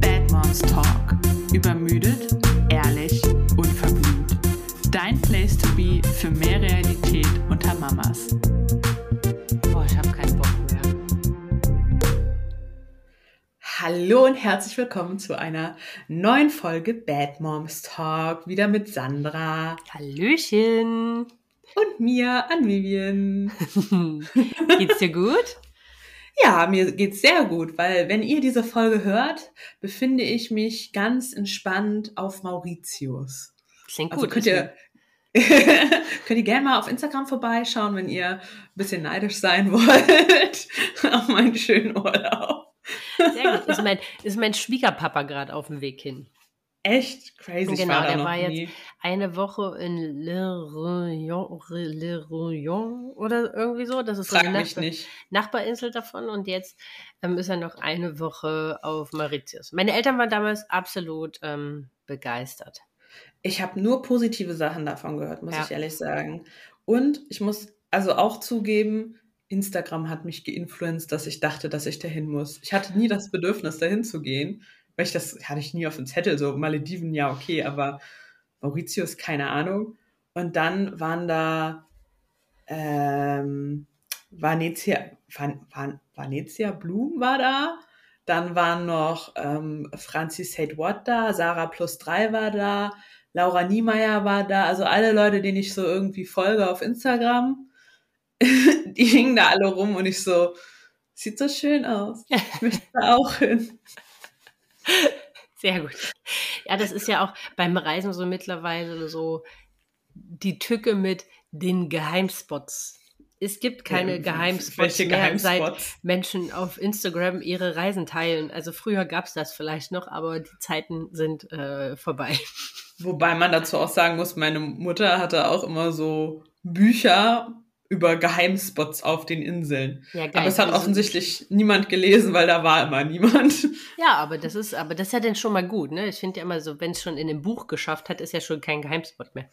Bad Moms Talk. Übermüdet, ehrlich, unverblümt. Dein Place to be für mehr Realität unter Mamas. Boah, ich habe keinen Bock mehr. Hallo und herzlich willkommen zu einer neuen Folge Bad Moms Talk. Wieder mit Sandra Hallöchen. Und mir, an Vivian. Geht's dir gut? Ja, mir geht's sehr gut, weil wenn ihr diese Folge hört, befinde ich mich ganz entspannt auf Mauritius. Klingt Also gut. könnt ihr, könnt ihr gerne mal auf Instagram vorbeischauen, wenn ihr ein bisschen neidisch sein wollt auf meinen schönen Urlaub. Sehr gut. Ist mein, ist mein Schwiegerpapa gerade auf dem Weg hin. Echt crazy. ich Genau, war da der war jetzt nie. eine Woche in Le Réunion, Le Réunion oder irgendwie so. Das ist so Frag eine mich Nachbar nicht. Nachbarinsel davon. Und jetzt ähm, ist er noch eine Woche auf Mauritius. Meine Eltern waren damals absolut ähm, begeistert. Ich habe nur positive Sachen davon gehört, muss Ja. ich ehrlich sagen. Und ich muss also auch zugeben, Instagram hat mich geinfluenced, dass ich dachte, dass ich dahin muss. Ich hatte nie das Bedürfnis, dahin zu gehen, weil ich das hatte ich nie auf dem Zettel. So Malediven, ja, okay, aber Mauritius, keine Ahnung. Und dann waren da ähm, Vanezia, Van, Van, Vanezia Blum war da. Dann waren noch ähm, Francis Said Watt da, Sarah Plus 3 war da, Laura Niemeyer war da, also alle Leute, denen ich so irgendwie folge auf Instagram, die hingen da alle rum und ich so, sieht so schön aus. Ich möchte da auch hin. Sehr gut. Ja, das ist ja auch beim Reisen so mittlerweile so die Tücke mit den Geheimspots. Es gibt keine Ja, Geheimspots mehr, seit? Menschen auf Instagram ihre Reisen teilen. Also früher gab es das vielleicht noch, aber die Zeiten sind äh, vorbei. Wobei man dazu auch sagen muss, meine Mutter hatte auch immer so Bücher über Geheimspots auf den Inseln. Ja. Aber es hat offensichtlich niemand gelesen, weil da war immer niemand. Ja, aber das ist, aber das ist ja dann schon mal gut, ne? Ich finde ja immer so, wenn es schon in dem Buch geschafft hat, ist ja schon kein Geheimspot mehr.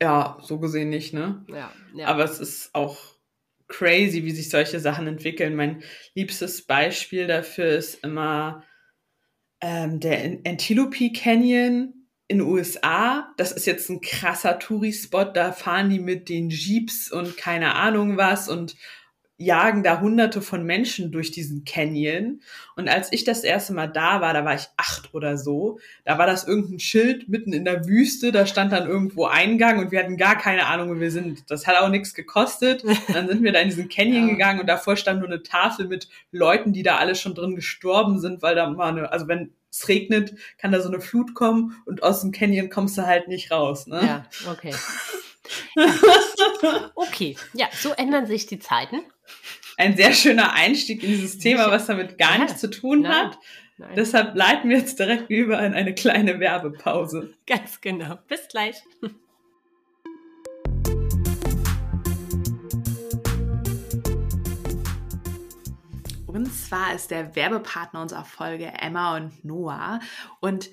Ja, so gesehen nicht, ne? Ja, ja. Aber es ist auch crazy, wie sich solche Sachen entwickeln. Mein liebstes Beispiel dafür ist immer ähm, der Antelope Canyon in den USA. Das ist jetzt ein krasser Touri-Spot. Da fahren die mit den Jeeps und keine Ahnung was und jagen da hunderte von Menschen durch diesen Canyon. Und als ich das erste Mal da war, da war ich acht oder so, da war das irgendein Schild mitten in der Wüste, da stand dann irgendwo Eingang und wir hatten gar keine Ahnung, wo wir sind. Das hat auch nichts gekostet. Dann sind wir da in diesen Canyon Ja. gegangen und davor stand nur eine Tafel mit Leuten, die da alle schon drin gestorben sind, weil da mal eine, also wenn es regnet, kann da so eine Flut kommen und aus dem Canyon kommst du halt nicht raus. Ne? Ja, okay. Ja. Okay, ja, so ändern sich die Zeiten. Ein sehr schöner Einstieg in dieses Thema, was damit gar Ja. nichts zu tun Nein. hat. Nein, Deshalb leiten wir jetzt direkt über in eine kleine Werbepause. ganz genau. Bis gleich. Und zwar ist der Werbepartner unserer Folge Emma und Noah. Und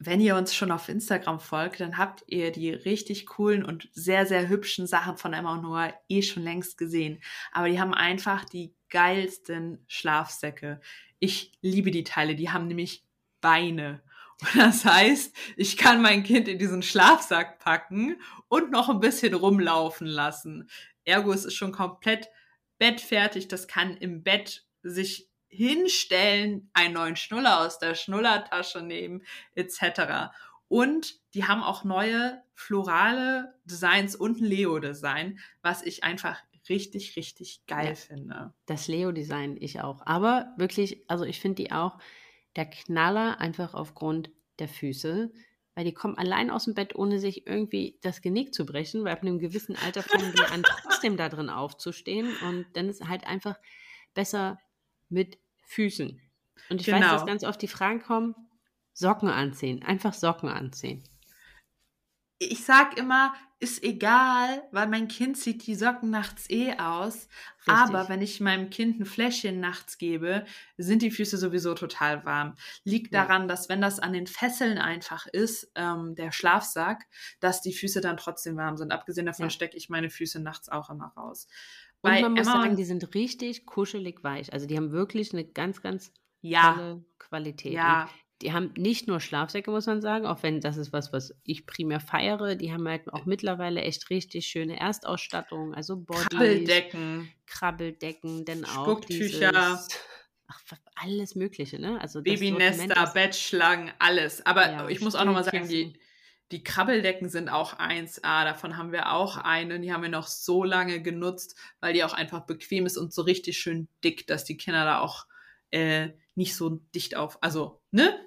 wenn ihr uns schon auf Instagram folgt, dann habt ihr die richtig coolen und sehr, sehr hübschen Sachen von Emma und Noah eh schon längst gesehen. Aber die haben einfach die geilsten Schlafsäcke. Ich liebe die Teile. Die haben nämlich Beine. Und das heißt, ich kann mein Kind in diesen Schlafsack packen und noch ein bisschen rumlaufen lassen. Ergo, es ist schon komplett bettfertig. Das kann im Bett sich hinstellen, einen neuen Schnuller aus der Schnullertasche nehmen, etc. Und die haben auch neue florale Designs und ein Leo-Design, was ich einfach richtig, richtig geil Ja. finde. Das Leo-Design ich auch. Aber wirklich, also ich finde die auch der Knaller einfach aufgrund der Füße. Weil die kommen allein aus dem Bett, ohne sich irgendwie das Genick zu brechen, weil ab einem gewissen Alter fangen die an, trotzdem da drin aufzustehen. Und dann ist halt einfach besser mit Füßen. Und ich weiß, Genau. dass ganz oft die Fragen kommen, Socken anziehen. Einfach Socken anziehen. Ich sag immer, ist egal, weil mein Kind zieht die Socken nachts eh aus. Richtig. Aber wenn ich meinem Kind ein Fläschchen nachts gebe, sind die Füße sowieso total warm. Liegt ja. daran, dass wenn das an den Fesseln einfach ist, ähm, der Schlafsack, dass die Füße dann trotzdem warm sind. Abgesehen davon ja. stecke ich meine Füße nachts auch immer raus. Und Bei man muss Emma sagen, die sind richtig kuschelig weich. Also die haben wirklich eine ganz, ganz ja. tolle Qualität. Ja. Die haben nicht nur Schlafsäcke, muss man sagen, auch wenn das ist was, was ich primär feiere. Die haben halt auch mittlerweile echt richtig schöne Erstausstattung, also Body, Krabbeldecken, Krabbeldecken, denn auch Spucktücher. Dieses, ach, alles Mögliche, ne? Also Babynester, Bettschlangen, alles. Aber ja, ich muss auch nochmal sagen, die, die Krabbeldecken sind auch 1A. Davon haben wir auch eine. Die haben wir noch so lange genutzt, weil die auch einfach bequem ist und so richtig schön dick, dass die Kinder da auch äh, nicht so dicht auf, also, ne?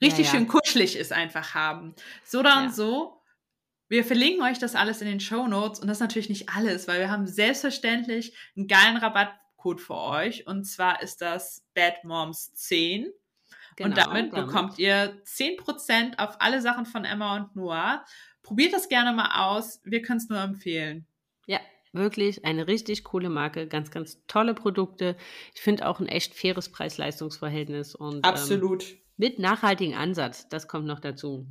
Richtig ja, ja. schön kuschelig ist einfach haben. So dann ja. so. Wir verlinken euch das alles in den Show Notes und das ist natürlich nicht alles, weil wir haben selbstverständlich einen geilen Rabattcode für euch und zwar ist das Bad Moms 10. Genau, und damit, damit bekommt ihr 10% auf alle Sachen von Emma und Noah. Probiert das gerne mal aus. Wir können es nur empfehlen. Ja, Wirklich eine richtig coole Marke, ganz, ganz tolle Produkte. Ich finde auch ein echt faires Preis-Leistungs-Verhältnis und absolut ähm, mit nachhaltigem Ansatz. Das kommt noch dazu.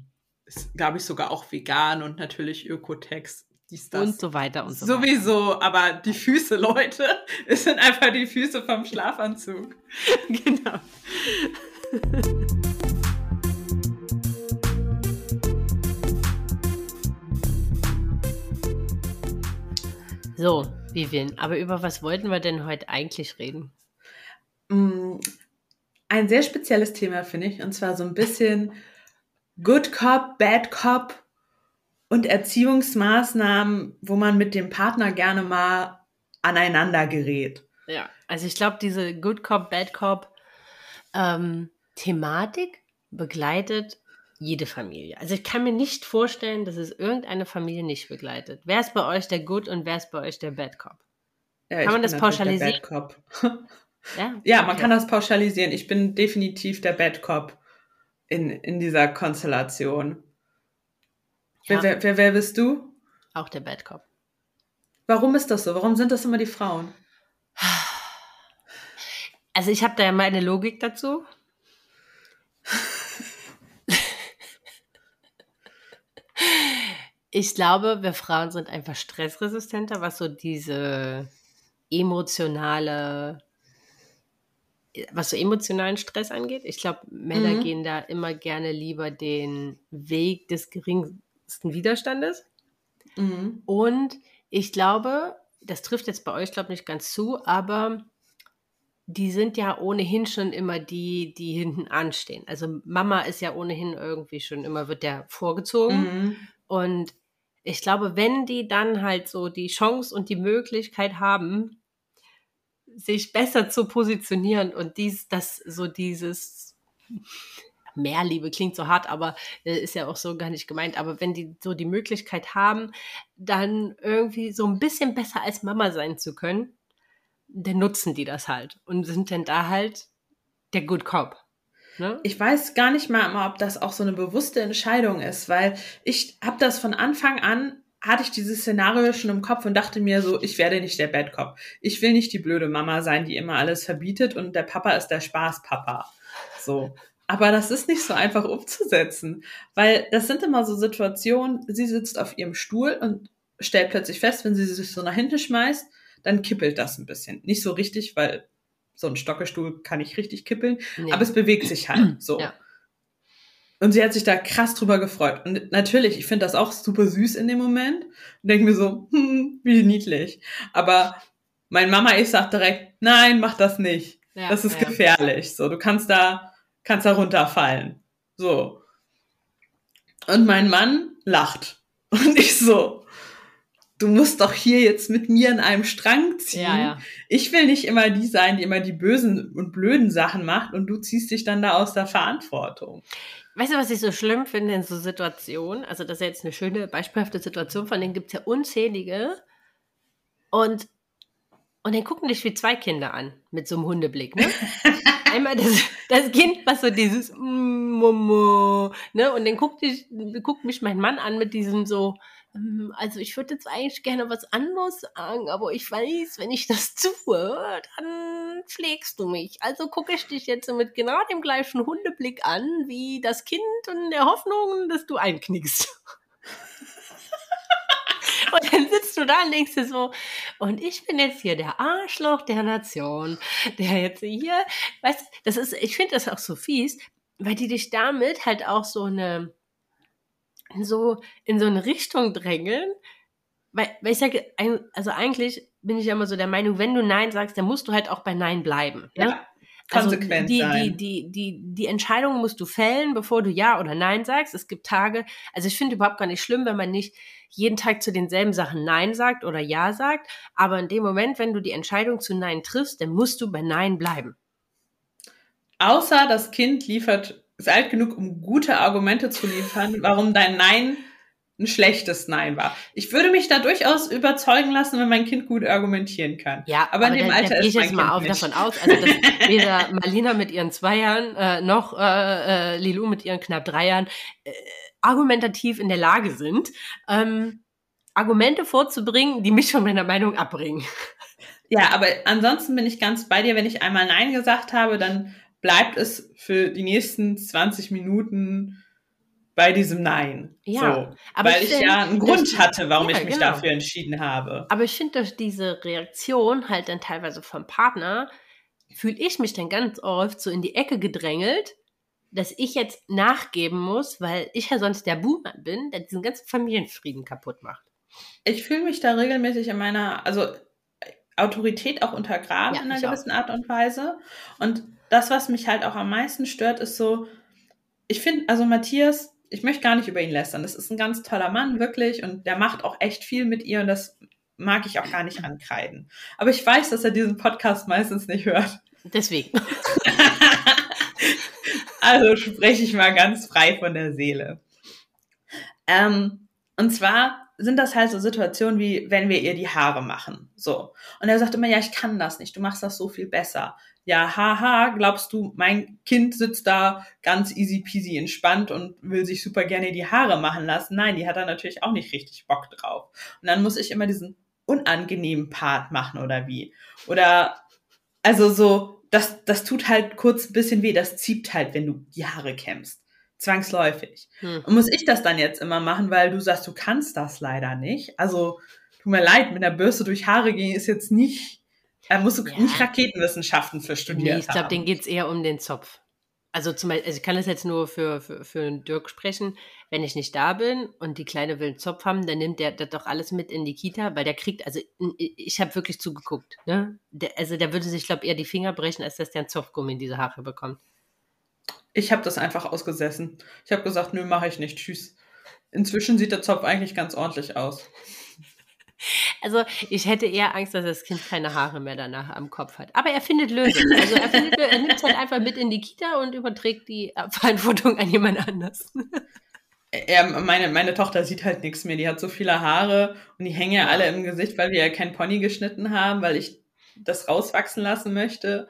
Ist, glaube ich, sogar auch vegan und natürlich Ökotex. Dies, das. Und so weiter und so Sowieso, weiter. aber die Füße, Leute, es sind einfach die Füße vom Schlafanzug. genau. So, Vivian, aber über was wollten wir denn heute eigentlich reden? Mm, ein sehr spezielles Thema, finde ich, und zwar so ein bisschen Good Cop, Bad Cop und Erziehungsmaßnahmen, wo man mit dem Partner gerne mal aneinander gerät. Ja, also ich glaube, diese Good Cop, Bad Cop ähm, Thematik begleitet jede Familie. Also ich kann mir nicht vorstellen, dass es irgendeine Familie nicht begleitet. Wer ist bei euch der Good und wer ist bei euch der Bad Cop? Ja, kann man das pauschalisieren? Bad Cop. ja, ja okay. man kann das pauschalisieren. Ich bin definitiv der Bad Cop in, in dieser Konstellation. Ja. Wer, wer, wer, wer bist du? Auch der Bad Cop. Warum ist das so? Warum sind das immer die Frauen? Also ich habe da ja meine Logik dazu. Ich glaube, wir Frauen sind einfach stressresistenter, was so diese emotionale, was so emotionalen Stress angeht. Ich glaube, Männer mhm. gehen da immer gerne lieber den Weg des geringsten Widerstandes. Mhm. Und ich glaube, das trifft jetzt bei euch, glaube ich, nicht ganz zu, aber die sind ja ohnehin schon immer die, die hinten anstehen. Also Mama ist ja ohnehin irgendwie schon immer, wird der vorgezogen. Mhm. Und ich glaube, wenn die dann halt so die Chance und die Möglichkeit haben, sich besser zu positionieren und dies, das so dieses Mehrliebe klingt so hart, aber äh, ist ja auch so gar nicht gemeint. Aber wenn die so die Möglichkeit haben, dann irgendwie so ein bisschen besser als Mama sein zu können, dann nutzen die das halt und sind dann da halt der Good Cop. Ne? Ich weiß gar nicht mal ob das auch so eine bewusste Entscheidung ist, weil ich habe das von Anfang an hatte ich dieses Szenario schon im Kopf und dachte mir so, ich werde nicht der Bad Cop. Ich will nicht die blöde Mama sein, die immer alles verbietet und der Papa ist der Spaßpapa. So. Aber das ist nicht so einfach umzusetzen, weil das sind immer so Situationen, sie sitzt auf ihrem Stuhl und stellt plötzlich fest, wenn sie sich so nach hinten schmeißt, dann kippelt das ein bisschen. Nicht so richtig, weil so ein Stockestuhl kann nicht richtig kippeln, nee. aber es bewegt sich halt so. Ja. Und sie hat sich da krass drüber gefreut. Und natürlich, ich finde das auch super süß in dem Moment. Und denke mir so, hm, wie niedlich. Aber mein Mama, ich sag direkt, nein, mach das nicht. Ja, das ist ja. gefährlich. So, du kannst da, kannst da runterfallen. So. Und mein Mann lacht. Und ich so, du musst doch hier jetzt mit mir in einem Strang ziehen. Ja, ja. Ich will nicht immer die sein, die immer die bösen und blöden Sachen macht und du ziehst dich dann da aus der Verantwortung. Weißt du, was ich so schlimm finde in so Situationen? Also, das ist ja jetzt eine schöne, beispielhafte Situation, von denen gibt es ja unzählige. Und, und dann gucken dich wie zwei Kinder an, mit so einem Hundeblick, ne? Einmal das, das Kind, was so dieses Momo, ne? Und dann guckt, dich, guckt mich mein Mann an mit diesem so, also ich würde jetzt eigentlich gerne was anderes sagen, aber ich weiß, wenn ich das tue, dann pflegst du mich. Also gucke ich dich jetzt mit genau dem gleichen Hundeblick an, wie das Kind und der Hoffnung, dass du einknickst. Und dann sitzt du da und denkst dir so, und ich bin jetzt hier der Arschloch der Nation, der jetzt hier, weißt du, das ist, ich finde das auch so fies, weil die dich damit halt auch so eine, so in so eine Richtung drängeln, weil, weil ich sage, also eigentlich bin ich ja immer so der Meinung, wenn du Nein sagst, dann musst du halt auch bei Nein bleiben. Ne? Ja. Also konsequent die, sein. Die, die, die, die Entscheidung musst du fällen, bevor du Ja oder Nein sagst. Es gibt Tage, also ich finde überhaupt gar nicht schlimm, wenn man nicht jeden Tag zu denselben Sachen Nein sagt oder Ja sagt. Aber in dem Moment, wenn du die Entscheidung zu Nein triffst, dann musst du bei Nein bleiben. Außer das Kind liefert, ist alt genug, um gute Argumente zu liefern, warum dein Nein ein schlechtes Nein war. Ich würde mich da durchaus überzeugen lassen, wenn mein Kind gut argumentieren kann. Ja, aber, aber in dem da, Alter da ist ich jetzt mal auf, davon aus, also dass weder Marlina mit ihren zwei Jahren äh, noch äh, äh, Lilou mit ihren knapp drei Jahren äh, argumentativ in der Lage sind, ähm, Argumente vorzubringen, die mich von meiner Meinung abbringen. Ja, aber ansonsten bin ich ganz bei dir. Wenn ich einmal Nein gesagt habe, dann bleibt es für die nächsten 20 Minuten bei diesem Nein. Ja, so, aber weil ich, ich ja einen Grund hatte, warum ja, ich mich genau. dafür entschieden habe. Aber ich finde, durch diese Reaktion halt dann teilweise vom Partner, fühle ich mich dann ganz oft so in die Ecke gedrängelt, dass ich jetzt nachgeben muss, weil ich ja sonst der Boomer bin, der diesen ganzen Familienfrieden kaputt macht. Ich fühle mich da regelmäßig in meiner, also Autorität auch untergraben ja, in einer gewissen auch. Art und Weise. Und das, was mich halt auch am meisten stört, ist so, ich finde, also Matthias ich möchte gar nicht über ihn lästern. Das ist ein ganz toller Mann, wirklich, und der macht auch echt viel mit ihr und das mag ich auch gar nicht ankreiden. Aber ich weiß, dass er diesen Podcast meistens nicht hört. Deswegen. also spreche ich mal ganz frei von der Seele. Ähm, und zwar sind das halt so Situationen wie, wenn wir ihr die Haare machen. So. Und er sagt immer, ja, ich kann das nicht, du machst das so viel besser ja, haha, glaubst du, mein Kind sitzt da ganz easy peasy entspannt und will sich super gerne die Haare machen lassen? Nein, die hat da natürlich auch nicht richtig Bock drauf. Und dann muss ich immer diesen unangenehmen Part machen oder wie? Oder, also so, das, das tut halt kurz ein bisschen weh, das zieht halt, wenn du die Haare kämmst. Zwangsläufig. Hm. Und muss ich das dann jetzt immer machen, weil du sagst, du kannst das leider nicht. Also, tut mir leid, mit der Bürste durch Haare gehen ist jetzt nicht er muss ja. nicht Raketenwissenschaften für studiert nee, ich glaube, denen geht es eher um den Zopf. Also zum Beispiel, also ich kann das jetzt nur für, für, für Dirk sprechen. Wenn ich nicht da bin und die Kleine will einen Zopf haben, dann nimmt der das doch alles mit in die Kita, weil der kriegt, also ich habe wirklich zugeguckt. Ne? Der, also der würde sich, glaube ich, eher die Finger brechen, als dass der einen Zopfgummi in diese Haare bekommt. Ich habe das einfach ausgesessen. Ich habe gesagt, nö, mache ich nicht. Tschüss. Inzwischen sieht der Zopf eigentlich ganz ordentlich aus. Also ich hätte eher Angst, dass das Kind keine Haare mehr danach am Kopf hat. Aber er findet Lösungen. Also er, findet, er nimmt es halt einfach mit in die Kita und überträgt die Verantwortung an jemand anders. Ja, meine, meine Tochter sieht halt nichts mehr. Die hat so viele Haare und die hängen ja alle im Gesicht, weil wir ja kein Pony geschnitten haben, weil ich das rauswachsen lassen möchte.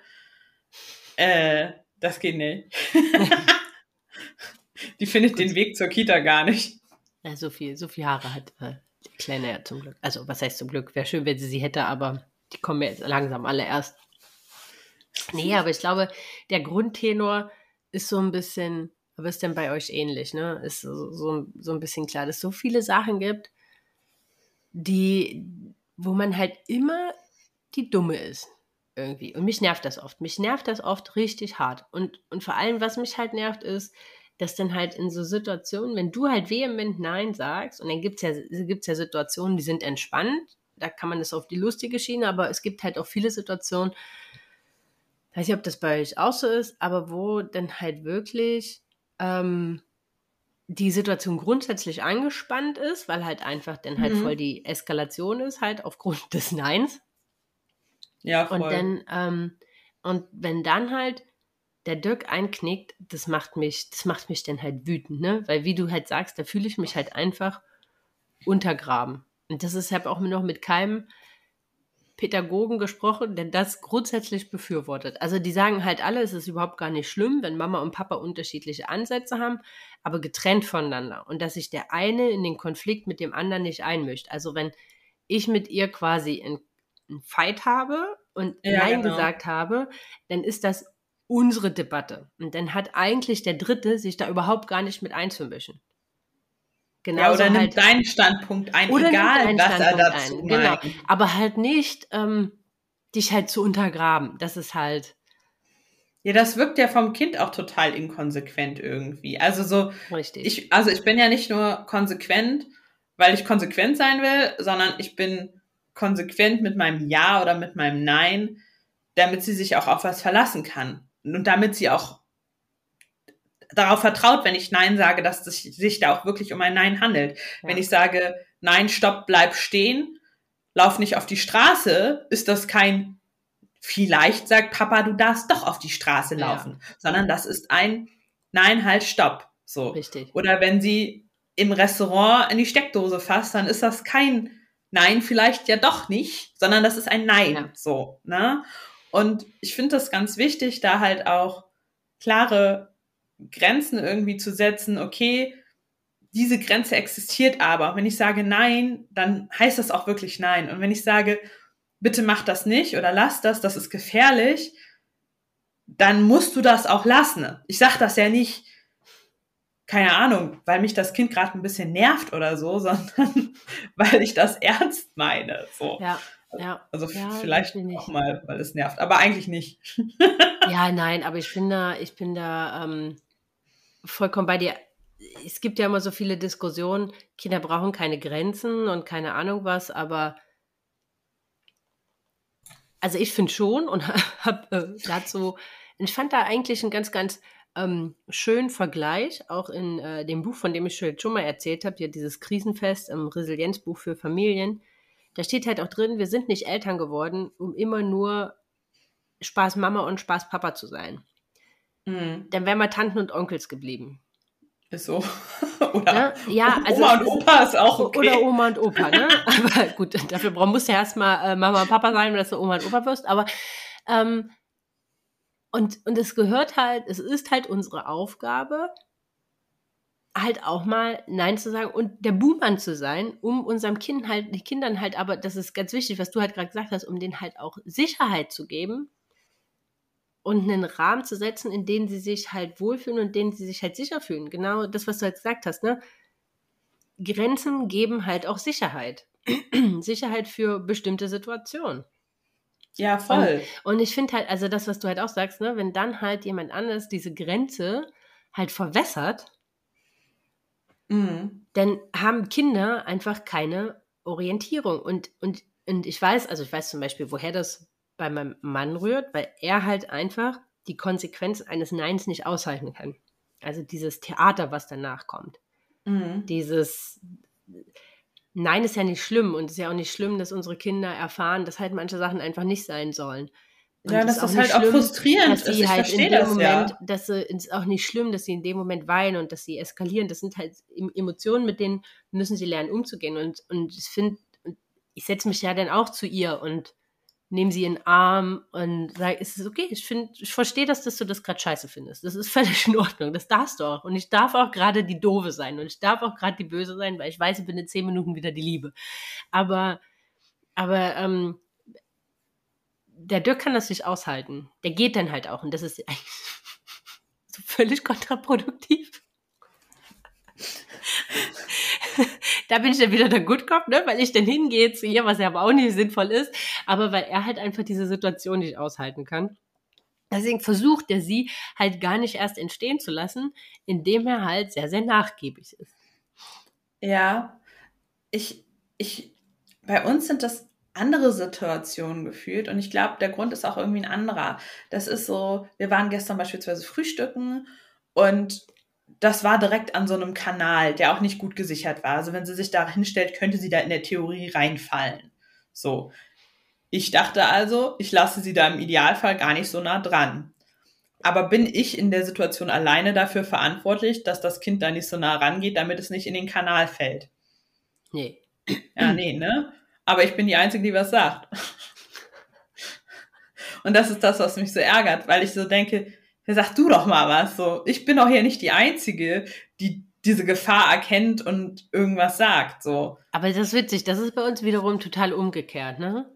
Äh, das geht nicht. die findet Gut. den Weg zur Kita gar nicht. Ja, so viel, so viel Haare hat äh, Kleine ja zum Glück. Also, was heißt zum Glück? Wäre schön, wenn sie sie hätte, aber die kommen jetzt langsam alle erst. Nee, aber ich glaube, der Grundtenor ist so ein bisschen, aber ist denn bei euch ähnlich, ne? Ist so, so, so ein bisschen klar, dass es so viele Sachen gibt, die, wo man halt immer die Dumme ist. Irgendwie. Und mich nervt das oft. Mich nervt das oft richtig hart. Und, und vor allem, was mich halt nervt, ist, dass dann halt in so Situationen, wenn du halt vehement Nein sagst, und dann gibt es ja, gibt's ja Situationen, die sind entspannt, da kann man das auf die lustige Schiene, aber es gibt halt auch viele Situationen, weiß nicht, ob das bei euch auch so ist, aber wo dann halt wirklich ähm, die Situation grundsätzlich angespannt ist, weil halt einfach dann halt mhm. voll die Eskalation ist, halt aufgrund des Neins. Ja, voll. Und dann, ähm, und wenn dann halt der Dirk einknickt, das macht mich, das macht mich dann halt wütend, ne? Weil wie du halt sagst, da fühle ich mich halt einfach untergraben. Und das ist halt auch noch mit keinem Pädagogen gesprochen, der das grundsätzlich befürwortet. Also die sagen halt alle, es ist überhaupt gar nicht schlimm, wenn Mama und Papa unterschiedliche Ansätze haben, aber getrennt voneinander. Und dass sich der eine in den Konflikt mit dem anderen nicht einmischt. Also wenn ich mit ihr quasi einen Fight habe und ja, Nein genau. gesagt habe, dann ist das unsere Debatte. Und dann hat eigentlich der Dritte sich da überhaupt gar nicht mit einzumischen. Genau. Ja, oder nimmt halt, deinen Standpunkt ein, oder egal was er dazu ein. Genau. Aber halt nicht ähm, dich halt zu untergraben. Das ist halt. Ja, das wirkt ja vom Kind auch total inkonsequent irgendwie. Also so. Richtig. Ich, also ich bin ja nicht nur konsequent, weil ich konsequent sein will, sondern ich bin konsequent mit meinem Ja oder mit meinem Nein, damit sie sich auch auf was verlassen kann. Und damit sie auch darauf vertraut, wenn ich Nein sage, dass es sich da auch wirklich um ein Nein handelt. Ja. Wenn ich sage, Nein, stopp, bleib stehen, lauf nicht auf die Straße, ist das kein vielleicht sagt Papa, du darfst doch auf die Straße laufen, ja. sondern das ist ein Nein, halt, stopp. So. Richtig. Oder wenn sie im Restaurant in die Steckdose fasst, dann ist das kein Nein, vielleicht ja doch nicht, sondern das ist ein Nein. Ja. So, ne? Und ich finde das ganz wichtig, da halt auch klare Grenzen irgendwie zu setzen, okay, diese Grenze existiert aber. wenn ich sage Nein, dann heißt das auch wirklich Nein. Und wenn ich sage, bitte mach das nicht oder lass das, das ist gefährlich, dann musst du das auch lassen. Ich sage das ja nicht, keine Ahnung, weil mich das Kind gerade ein bisschen nervt oder so, sondern weil ich das ernst meine. So. Ja. Ja, also ja, vielleicht auch mal, weil es nervt, aber eigentlich nicht. ja, nein, aber ich bin da, ich bin da ähm, vollkommen bei dir. Es gibt ja immer so viele Diskussionen, Kinder brauchen keine Grenzen und keine Ahnung was, aber also ich finde schon und habe äh, dazu, ich fand da eigentlich einen ganz, ganz ähm, schönen Vergleich, auch in äh, dem Buch, von dem ich schon mal erzählt habe, ja dieses Krisenfest, im Resilienzbuch für Familien. Da steht halt auch drin, wir sind nicht Eltern geworden, um immer nur Spaß Mama und Spaß Papa zu sein. Mhm. Dann wären wir Tanten und Onkels geblieben. Ist so. oder ne? ja, also Oma und Opa ist auch okay. Oder Oma und Opa, ne? Aber gut, dafür musst du ja erstmal äh, Mama und Papa sein, dass du Oma und Opa wirst. Aber ähm, und, und es gehört halt, es ist halt unsere Aufgabe, halt auch mal Nein zu sagen und der Buhmann zu sein, um unserem Kind halt, die Kindern halt, aber das ist ganz wichtig, was du halt gerade gesagt hast, um denen halt auch Sicherheit zu geben, und einen Rahmen zu setzen, in dem sie sich halt wohlfühlen und in dem sie sich halt sicher fühlen. Genau das, was du halt gesagt hast, ne? Grenzen geben halt auch Sicherheit. Sicherheit für bestimmte Situationen. Ja, voll. Und, und ich finde halt, also das, was du halt auch sagst, ne, wenn dann halt jemand anderes diese Grenze halt verwässert, mhm. dann haben Kinder einfach keine Orientierung. Und, und, und ich weiß, also ich weiß zum Beispiel, woher das bei meinem Mann rührt, weil er halt einfach die Konsequenz eines Neins nicht aushalten kann. Also dieses Theater, was danach kommt. Mhm. Dieses Nein ist ja nicht schlimm und es ist ja auch nicht schlimm, dass unsere Kinder erfahren, dass halt manche Sachen einfach nicht sein sollen. Und ja, das ist, ist halt schlimm, auch frustrierend. Dass sie halt in dem das, Moment, ja. dass es ist auch nicht schlimm, dass sie in dem Moment weinen und dass sie eskalieren. Das sind halt Emotionen, mit denen müssen sie lernen umzugehen. Und, und ich finde, ich setze mich ja dann auch zu ihr und nehme sie in den Arm und sage, ist es okay? Ich finde, ich verstehe das, dass du das gerade scheiße findest. Das ist völlig in Ordnung. Das darfst du auch. Und ich darf auch gerade die Doofe sein und ich darf auch gerade die Böse sein, weil ich weiß, ich bin in zehn Minuten wieder die Liebe. Aber, aber ähm, der Dirk kann das nicht aushalten. Der geht dann halt auch und das ist eigentlich so völlig kontraproduktiv. da bin ich dann wieder der Good Cop, ne? weil ich dann hingehe zu ihr, was ja aber auch nicht sinnvoll ist, aber weil er halt einfach diese Situation nicht aushalten kann. Deswegen versucht er sie halt gar nicht erst entstehen zu lassen, indem er halt sehr, sehr nachgiebig ist. Ja, ich, ich, bei uns sind das andere Situationen gefühlt und ich glaube, der Grund ist auch irgendwie ein anderer. Das ist so, wir waren gestern beispielsweise frühstücken und das war direkt an so einem Kanal, der auch nicht gut gesichert war. Also wenn sie sich da hinstellt, könnte sie da in der Theorie reinfallen. So. Ich dachte also, ich lasse sie da im Idealfall gar nicht so nah dran. Aber bin ich in der Situation alleine dafür verantwortlich, dass das Kind da nicht so nah rangeht, damit es nicht in den Kanal fällt? Nee. Ja, nee, ne? Aber ich bin die Einzige, die was sagt. Und das ist das, was mich so ärgert, weil ich so denke, sag du doch mal was. So, ich bin doch hier nicht die Einzige, die diese Gefahr erkennt und irgendwas sagt. So. Aber das ist witzig, das ist bei uns wiederum total umgekehrt, ne?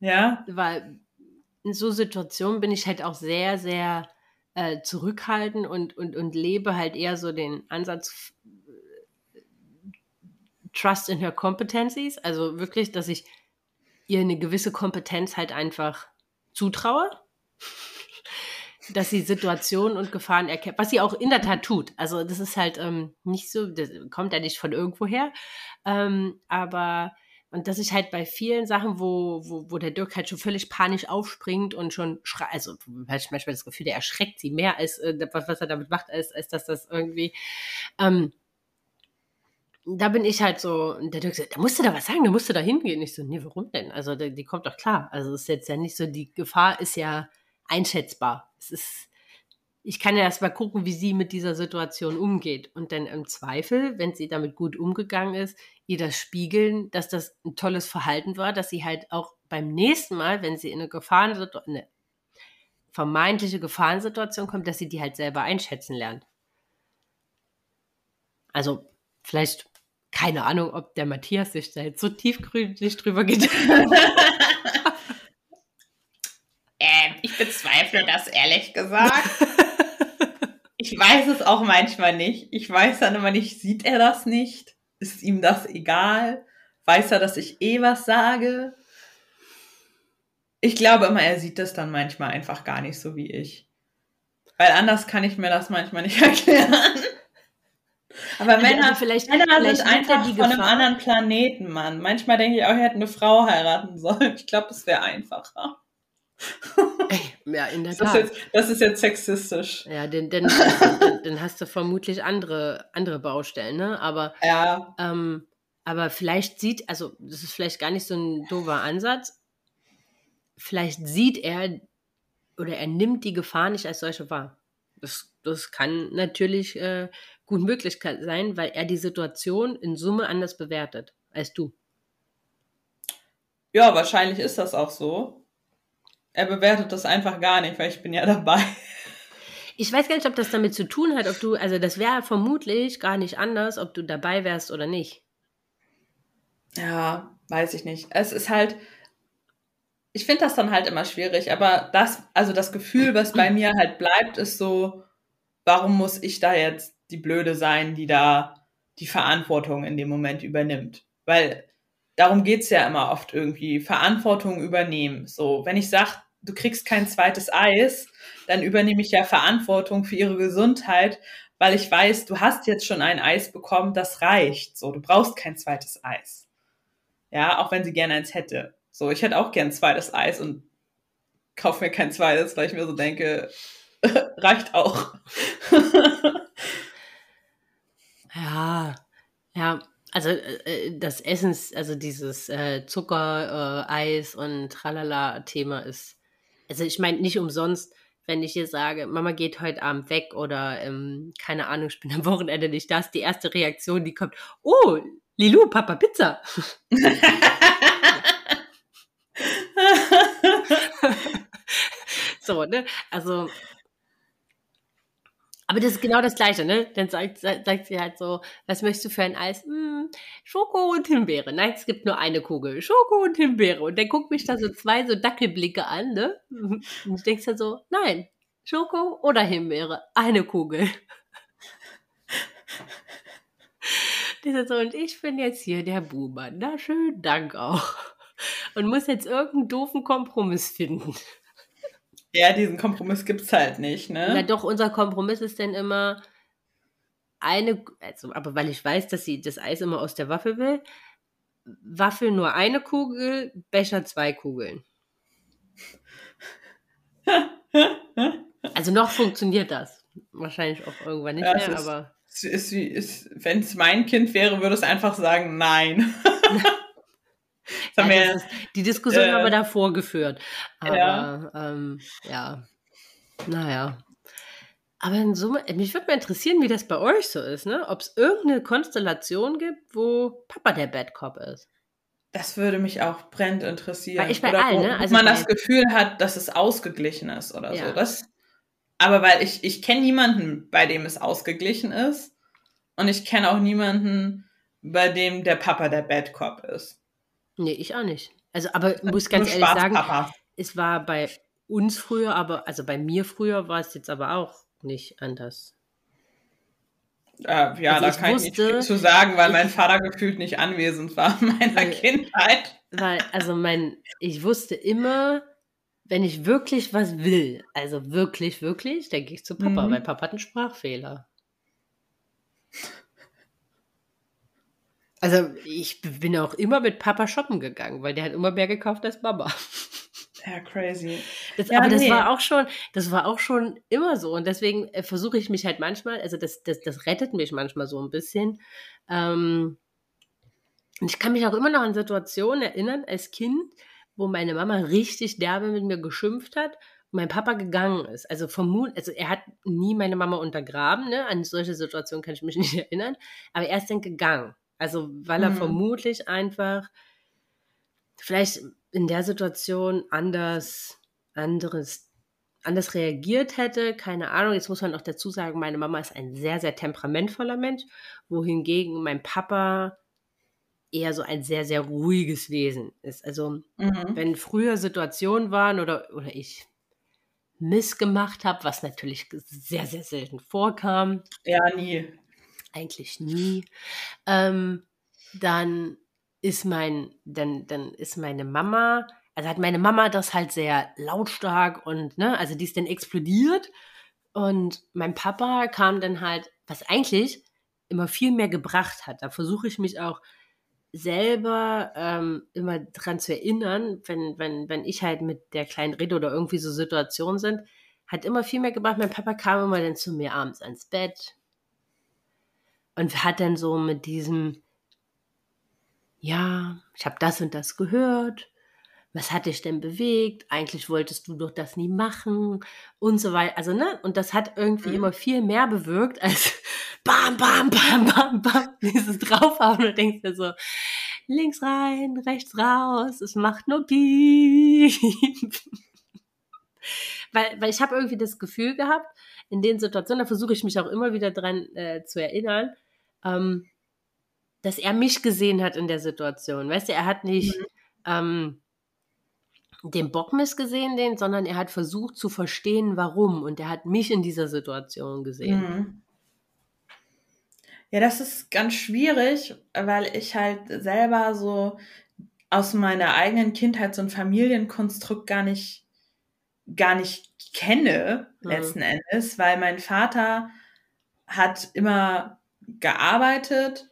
Ja. Weil in so Situationen bin ich halt auch sehr, sehr äh, zurückhaltend und, und, und lebe halt eher so den Ansatz Trust in her competencies. Also wirklich, dass ich ihr eine gewisse Kompetenz halt einfach zutraue. Dass sie Situationen und Gefahren erkennt, was sie auch in der Tat tut. Also das ist halt ähm, nicht so, das kommt ja nicht von irgendwoher. Ähm, aber und dass ich halt bei vielen Sachen, wo, wo, wo der Dirk halt schon völlig panisch aufspringt und schon schreit, also ich manchmal das Gefühl, der erschreckt sie mehr, als äh, was, was er damit macht, als, als dass das irgendwie. Ähm, da bin ich halt so, der Dirk sagt, da musst du da was sagen, da musst du da hingehen. Ich so, nee, warum denn? Also die, die kommt doch klar. Also es ist jetzt ja nicht so, die Gefahr ist ja einschätzbar. Es ist, ich kann ja erst mal gucken, wie sie mit dieser Situation umgeht. Und dann im Zweifel, wenn sie damit gut umgegangen ist, ihr das spiegeln, dass das ein tolles Verhalten war, dass sie halt auch beim nächsten Mal, wenn sie in eine Gefahrensituation, eine vermeintliche Gefahrensituation kommt, dass sie die halt selber einschätzen lernt. Also vielleicht keine Ahnung, ob der Matthias sich da jetzt so tiefgründig drüber geht. ähm, ich bezweifle das ehrlich gesagt. ich weiß es auch manchmal nicht. Ich weiß dann immer nicht, sieht er das nicht? Ist ihm das egal? Weiß er, dass ich eh was sage? Ich glaube immer, er sieht das dann manchmal einfach gar nicht so wie ich. Weil anders kann ich mir das manchmal nicht erklären. Aber Männer, also vielleicht, Männer vielleicht sind einfach von einem anderen Planeten, Mann. Manchmal denke ich auch, er hätte eine Frau heiraten sollen. Ich glaube, es wäre einfacher. ja, in der das Tat. Ist jetzt, das ist jetzt sexistisch. Ja, denn, denn, denn hast du vermutlich andere, andere Baustellen, ne? Aber, ja. ähm, aber vielleicht sieht, also das ist vielleicht gar nicht so ein doofer Ansatz. Vielleicht sieht er oder er nimmt die Gefahr nicht als solche wahr. Das, das kann natürlich äh, gut möglich sein, weil er die Situation in Summe anders bewertet als du. Ja, wahrscheinlich ist das auch so. Er bewertet das einfach gar nicht, weil ich bin ja dabei. Ich weiß gar nicht, ob das damit zu tun hat, ob du, also das wäre vermutlich gar nicht anders, ob du dabei wärst oder nicht. Ja, weiß ich nicht. Es ist halt, ich finde das dann halt immer schwierig, aber das, also das Gefühl, was bei mir halt bleibt, ist so, warum muss ich da jetzt die Blöde sein, die da die Verantwortung in dem Moment übernimmt? Weil darum geht's ja immer oft irgendwie, Verantwortung übernehmen. So, wenn ich sage, du kriegst kein zweites Eis, dann übernehme ich ja Verantwortung für ihre Gesundheit, weil ich weiß, du hast jetzt schon ein Eis bekommen, das reicht. So, du brauchst kein zweites Eis. Ja, auch wenn sie gerne eins hätte. So, ich hätte auch gern ein zweites Eis und kaufe mir kein zweites, weil ich mir so denke, reicht auch. ja, ja, also äh, das Essens, also dieses äh, Zucker, äh, Eis und Tralala-Thema ist, also ich meine nicht umsonst, wenn ich hier sage, Mama geht heute Abend weg oder ähm, keine Ahnung, ich bin am Wochenende nicht da, ist die erste Reaktion, die kommt, oh, Lilu, Papa Pizza. so, ne? Also aber das ist genau das Gleiche, ne? Dann sagt, sagt sie halt so, was möchtest du für ein Eis? Hm, Schoko und Himbeere. Nein, es gibt nur eine Kugel. Schoko und Himbeere. Und dann guckt mich da so zwei so Dackelblicke an, ne? Und du denkst dann so, nein, Schoko oder Himbeere. Eine Kugel. So, und ich bin jetzt hier der Buhmann. Na, schönen Dank auch. Und muss jetzt irgendeinen doofen Kompromiss finden. Ja, diesen Kompromiss gibt es halt nicht, ne? Na doch, unser Kompromiss ist dann immer eine, also, aber weil ich weiß, dass sie das Eis immer aus der Waffel will, Waffel nur eine Kugel, Becher zwei Kugeln. also noch funktioniert das. Wahrscheinlich auch irgendwann nicht ja, mehr, ist, aber. Ist, ist, ist, Wenn es mein Kind wäre, würde es einfach sagen, nein. ja, wir, ist, die Diskussion äh, haben wir davor geführt. Aber ja, ähm, ja. naja. Aber in Summe, mich würde mal interessieren, wie das bei euch so ist, ne? Ob es irgendeine Konstellation gibt, wo Papa der Bad Cop ist. Das würde mich auch brennend interessieren. Weil ich bei oder allen, ne? ob Also man das Gefühl hat, dass es ausgeglichen ist oder Ja. so. Das, aber weil ich, ich kenne niemanden, bei dem es ausgeglichen ist. Und ich kenne auch niemanden, bei dem der Papa der Bad Cop ist. Nee, ich auch nicht. Also, aber ich muss ganz ehrlich sagen, es war bei uns früher, aber, also bei mir früher war es jetzt aber auch nicht anders. Äh, ja, Also da ich kann ich nicht wusste- viel zu sagen, weil ich- mein Vater gefühlt nicht anwesend war in meiner Weil- Kindheit. Weil, also mein, ich wusste immer, wenn ich wirklich was will, also wirklich, wirklich, dann gehe ich zu Papa, Mhm. weil Papa hat einen Sprachfehler. Also ich bin auch immer mit Papa shoppen gegangen, weil der hat immer mehr gekauft als Mama. Ja, crazy. Das, Ja, aber das nee. war auch schon, das war auch schon immer so. Und deswegen äh, versuche ich mich halt manchmal, also das, das, das rettet mich manchmal so ein bisschen. Ähm, und ich kann mich auch immer noch an Situationen erinnern als Kind, wo meine Mama richtig derbe mit mir geschimpft hat und mein Papa gegangen ist. Also vermut, also er hat nie meine Mama untergraben, ne? An solche Situationen kann ich mich nicht erinnern. Aber er ist dann gegangen. Also weil er Mhm. vermutlich einfach vielleicht in der Situation anders, anderes, anders reagiert hätte. Keine Ahnung. Jetzt muss man auch dazu sagen, meine Mama ist ein sehr, sehr temperamentvoller Mensch, wohingegen mein Papa eher so ein sehr, sehr ruhiges Wesen ist. Also Mhm. wenn früher Situationen waren oder, oder ich missgemacht habe, was natürlich sehr, sehr selten vorkam, Ja, nie. Eigentlich nie, ähm, dann ist mein, dann, dann ist meine Mama, also hat meine Mama das halt sehr lautstark und, ne, also die ist dann explodiert und mein Papa kam dann halt, was eigentlich immer viel mehr gebracht hat. Da versuche ich mich auch selber ähm, immer dran zu erinnern, wenn, wenn, wenn ich halt mit der kleinen rede oder irgendwie so Situationen sind, hat immer viel mehr gebracht. Mein Papa kam immer dann zu mir abends ans Bett und hat dann so mit diesem, ja, ich habe das und das gehört, was hat dich denn bewegt? Eigentlich wolltest du doch das nie machen und so weiter. Also, ne? Und das hat irgendwie Mhm. immer viel mehr bewirkt als bam, bam, bam, bam, bam, dieses Draufhauen und denkst dir so, links rein, rechts raus, es macht nur Piep. weil, weil ich habe irgendwie das Gefühl gehabt, in den Situationen, da versuche ich mich auch immer wieder dran äh, zu erinnern, ähm, dass er mich gesehen hat in der Situation. Weißt du, er hat nicht ähm, den Bockmist gesehen, den, sondern er hat versucht zu verstehen, warum. Und er hat mich in dieser Situation gesehen. Mhm. Ja, das ist ganz schwierig, weil ich halt selber so aus meiner eigenen Kindheit so ein Familienkonstrukt gar nicht, gar nicht kenne, Mhm. letzten Endes, weil mein Vater hat immer gearbeitet,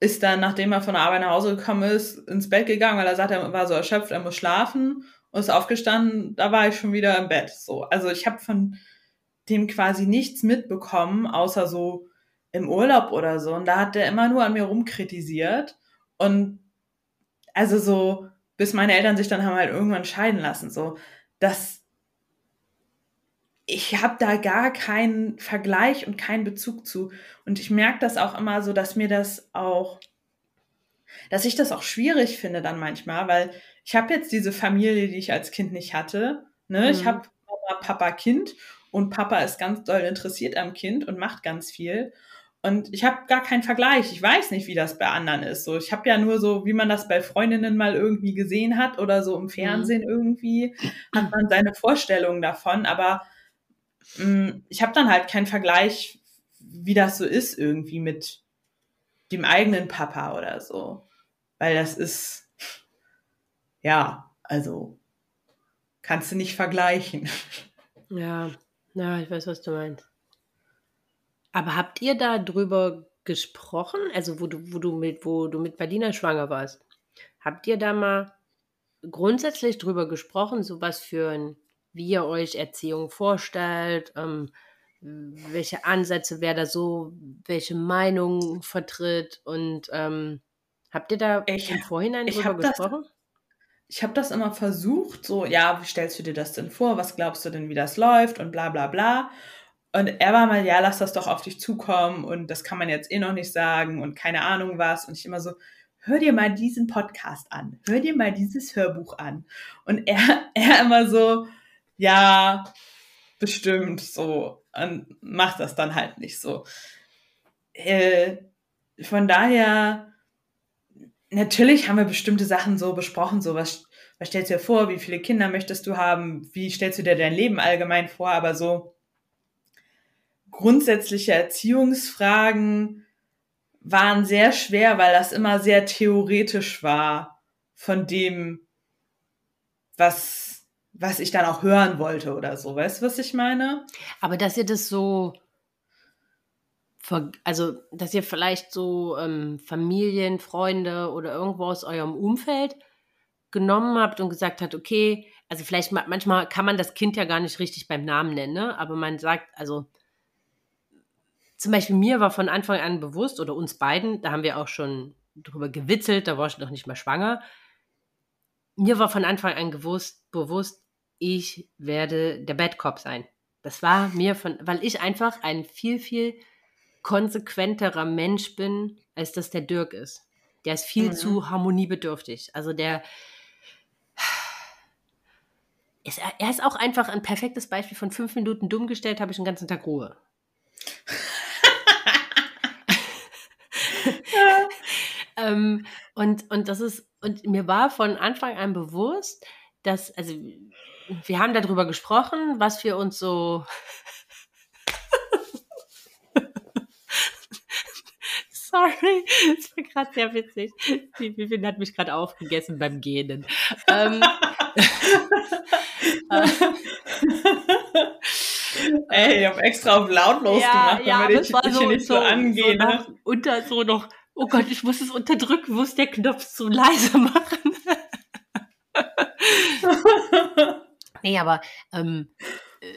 ist dann, nachdem er von der Arbeit nach Hause gekommen ist, ins Bett gegangen, weil er sagt, er war so erschöpft, er muss schlafen und ist aufgestanden, da war ich schon wieder im Bett. So, also ich habe von dem quasi nichts mitbekommen, außer so im Urlaub oder so. Und da hat der immer nur an mir rumkritisiert. Und also so, bis meine Eltern sich dann haben halt irgendwann scheiden lassen. So, das, ich habe da gar keinen Vergleich und keinen Bezug zu. Und ich merke das auch immer so, dass mir das auch, dass ich das auch schwierig finde dann manchmal, weil ich habe jetzt diese Familie, die ich als Kind nicht hatte. Ne? Ich Mhm. habe Mama, Papa, Kind und Papa ist ganz doll interessiert am Kind und macht ganz viel. Und ich habe gar keinen Vergleich. Ich weiß nicht, wie das bei anderen ist. So, ich habe ja nur so, wie man das bei Freundinnen mal irgendwie gesehen hat oder so im Fernsehen irgendwie, hat man seine Vorstellungen davon. Aber ich habe dann halt keinen Vergleich, wie das so ist irgendwie mit dem eigenen Papa oder so. Weil das ist, ja, also kannst du nicht vergleichen. Ja, ja, ich weiß, was du meinst. Aber habt ihr da drüber gesprochen, also wo du, wo du mit, wo du mit Badina schwanger warst? Habt ihr da mal grundsätzlich drüber gesprochen, so was für ein, wie ihr euch Erziehung vorstellt, ähm, welche Ansätze, wer da so, welche Meinungen vertritt und ähm, habt ihr da Ich- im Vorhinein ich drüber hab das- gesprochen? ich habe das immer versucht, so, ja, wie stellst du dir das denn vor? Was glaubst du denn, wie das läuft? Und bla bla bla. Und er war mal, ja, lass das doch auf dich zukommen und das kann man jetzt eh noch nicht sagen und keine Ahnung was. Und ich immer so, hör dir mal diesen Podcast an, hör dir mal dieses Hörbuch an. Und er, er immer so, ja, bestimmt so, und macht das dann halt nicht so. Äh, von daher, natürlich haben wir bestimmte Sachen so besprochen, so was, was stellst du dir vor, wie viele Kinder möchtest du haben, wie stellst du dir dein Leben allgemein vor, aber so grundsätzliche Erziehungsfragen waren sehr schwer, weil das immer sehr theoretisch war von dem, was, was ich dann auch hören wollte oder so. Weißt du, was ich meine? Aber dass ihr das so also dass ihr vielleicht so ähm, Familien, Freunde oder irgendwo aus eurem Umfeld genommen habt und gesagt habt, okay, also vielleicht manchmal kann man das Kind ja gar nicht richtig beim Namen nennen, ne? aber man sagt, also zum Beispiel mir war von Anfang an bewusst, oder uns beiden, da haben wir auch schon drüber gewitzelt, da war ich noch nicht mal schwanger, mir war von Anfang an gewusst, bewusst, ich werde der Bad Cop sein. Das war mir von, weil ich einfach ein viel, viel konsequenterer Mensch bin, als das der Dirk ist. Der ist viel mhm. zu harmoniebedürftig. Also der ist, er ist auch einfach ein perfektes Beispiel von fünf Minuten dumm gestellt, habe ich den ganzen Tag Ruhe. ähm, und, und das ist, und mir war von Anfang an bewusst, dass, also wir haben darüber gesprochen, was wir uns so Sorry, das war gerade sehr witzig. Die Vivian hat mich gerade aufgegessen beim Gähnen. Ähm, Ey, ich habe extra auf lautlos ja, gemacht, ja, damit ich mich so, nicht so, so angehe. So nach, unter so noch, oh Gott, ich muss es unterdrücken, muss der Knopf zu leise machen. nee, aber ähm,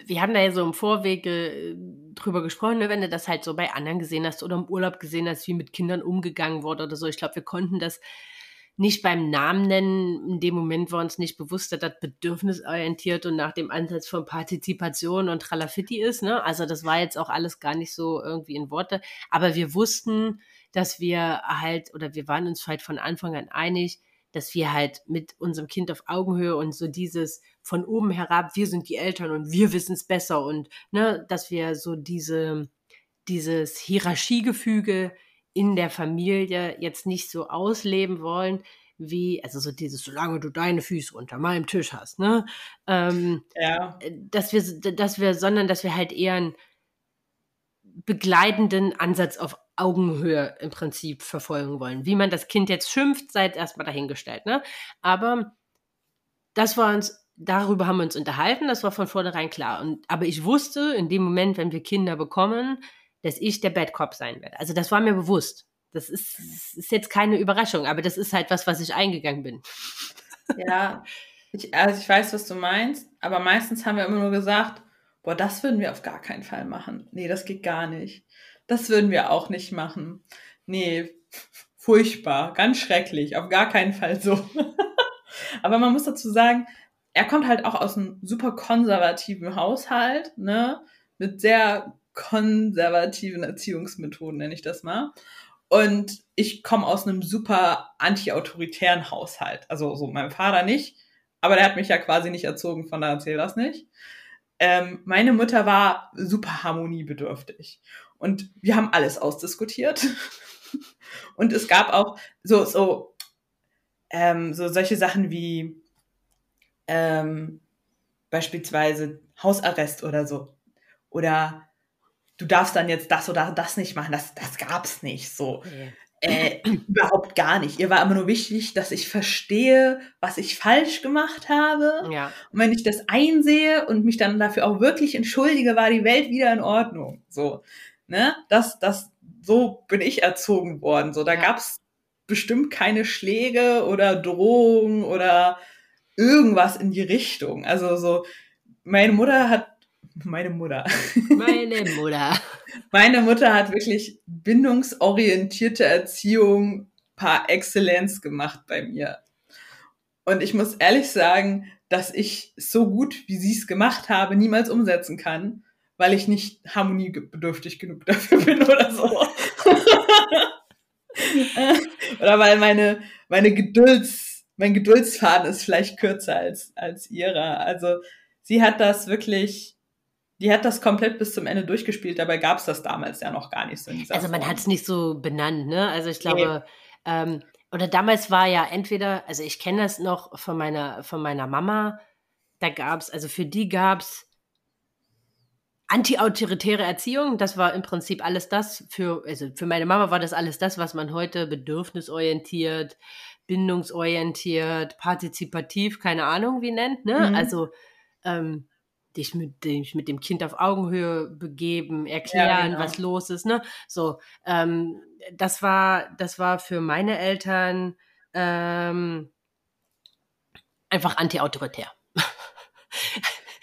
wir haben da ja so im Vorwege drüber gesprochen, ne, wenn du das halt so bei anderen gesehen hast oder im Urlaub gesehen hast, wie mit Kindern umgegangen wurde oder so. Ich glaube, wir konnten das nicht beim Namen nennen. In dem Moment war uns nicht bewusst, dass das bedürfnisorientiert und nach dem Ansatz von Partizipation und Tralafitti ist. Ne? Also das war jetzt auch alles gar nicht so irgendwie in Worte. Aber wir wussten, dass wir halt, oder wir waren uns halt von Anfang an einig, dass wir halt mit unserem Kind auf Augenhöhe und so dieses von oben herab, wir sind die Eltern und wir wissen es besser und ne, dass wir so diese, dieses Hierarchiegefüge in der Familie jetzt nicht so ausleben wollen, wie, also so dieses, solange du deine Füße unter meinem Tisch hast, ne? Ähm, ja. Dass wir, dass wir, sondern dass wir halt eher einen begleitenden Ansatz auf Augenhöhe im Prinzip verfolgen wollen. Wie man das Kind jetzt schimpft, seid erstmal dahingestellt, ne? Aber das war uns, darüber haben wir uns unterhalten, das war von vornherein klar. Und, aber ich wusste in dem Moment, wenn wir Kinder bekommen, dass ich der Bad Cop sein werde. Also das war mir bewusst. Das ist, ist jetzt keine Überraschung, aber das ist halt was, was ich eingegangen bin. Ja, ich, also ich weiß, was du meinst, aber meistens haben wir immer nur gesagt, boah, das würden wir auf gar keinen Fall machen. Nee, das geht gar nicht. Das würden wir auch nicht machen. Nee, furchtbar, ganz schrecklich, auf gar keinen Fall so. aber man muss dazu sagen, er kommt halt auch aus einem super konservativen Haushalt, ne, mit sehr konservativen Erziehungsmethoden, nenne ich das mal. Und ich komme aus einem super anti-autoritären Haushalt. Also so mein Vater nicht, aber der hat mich ja quasi nicht erzogen, von daher erzähl das nicht. Ähm, meine Mutter war super harmoniebedürftig. Und wir haben alles ausdiskutiert. Und es gab auch so, so, ähm, so solche Sachen wie ähm, beispielsweise Hausarrest oder so. Oder du darfst dann jetzt das oder das nicht machen. Das, das gab's nicht so. Äh, überhaupt gar nicht. Ihr war immer nur wichtig, dass ich verstehe, was ich falsch gemacht habe. Ja. Und wenn ich das einsehe und mich dann dafür auch wirklich entschuldige, war die Welt wieder in Ordnung. So, ne? Das, das, so bin ich erzogen worden. So, da ja. gab's bestimmt keine Schläge oder Drohungen oder irgendwas in die Richtung. Also so, meine Mutter hat meine Mutter. Meine Mutter. Meine Mutter hat wirklich bindungsorientierte Erziehung par Exzellenz gemacht bei mir. Und ich muss ehrlich sagen, dass ich so gut, wie sie es gemacht habe, niemals umsetzen kann, weil ich nicht harmoniebedürftig genug dafür bin oder so. Oder weil meine, meine Gedulds, mein Geduldsfaden ist vielleicht kürzer als, als ihrer. Also sie hat das wirklich, die hat das komplett bis zum Ende durchgespielt, dabei gab es das damals ja noch gar nicht so. also man hat es nicht so benannt, ne? Also ich glaube, nee. ähm, oder damals war ja entweder, also ich kenne das noch von meiner, von meiner Mama, da gab es, also für die gab es anti-autoritäre Erziehung, das war im Prinzip alles das, für, also für meine Mama war das alles das, was man heute bedürfnisorientiert, bindungsorientiert, partizipativ, keine Ahnung wie nennt, ne? Mhm. Also ähm, dich mit, dich mit dem Kind auf Augenhöhe begeben, erklären, ja, genau. was los ist, ne? So, ähm, das war, das war für meine Eltern ähm, einfach anti-autoritär.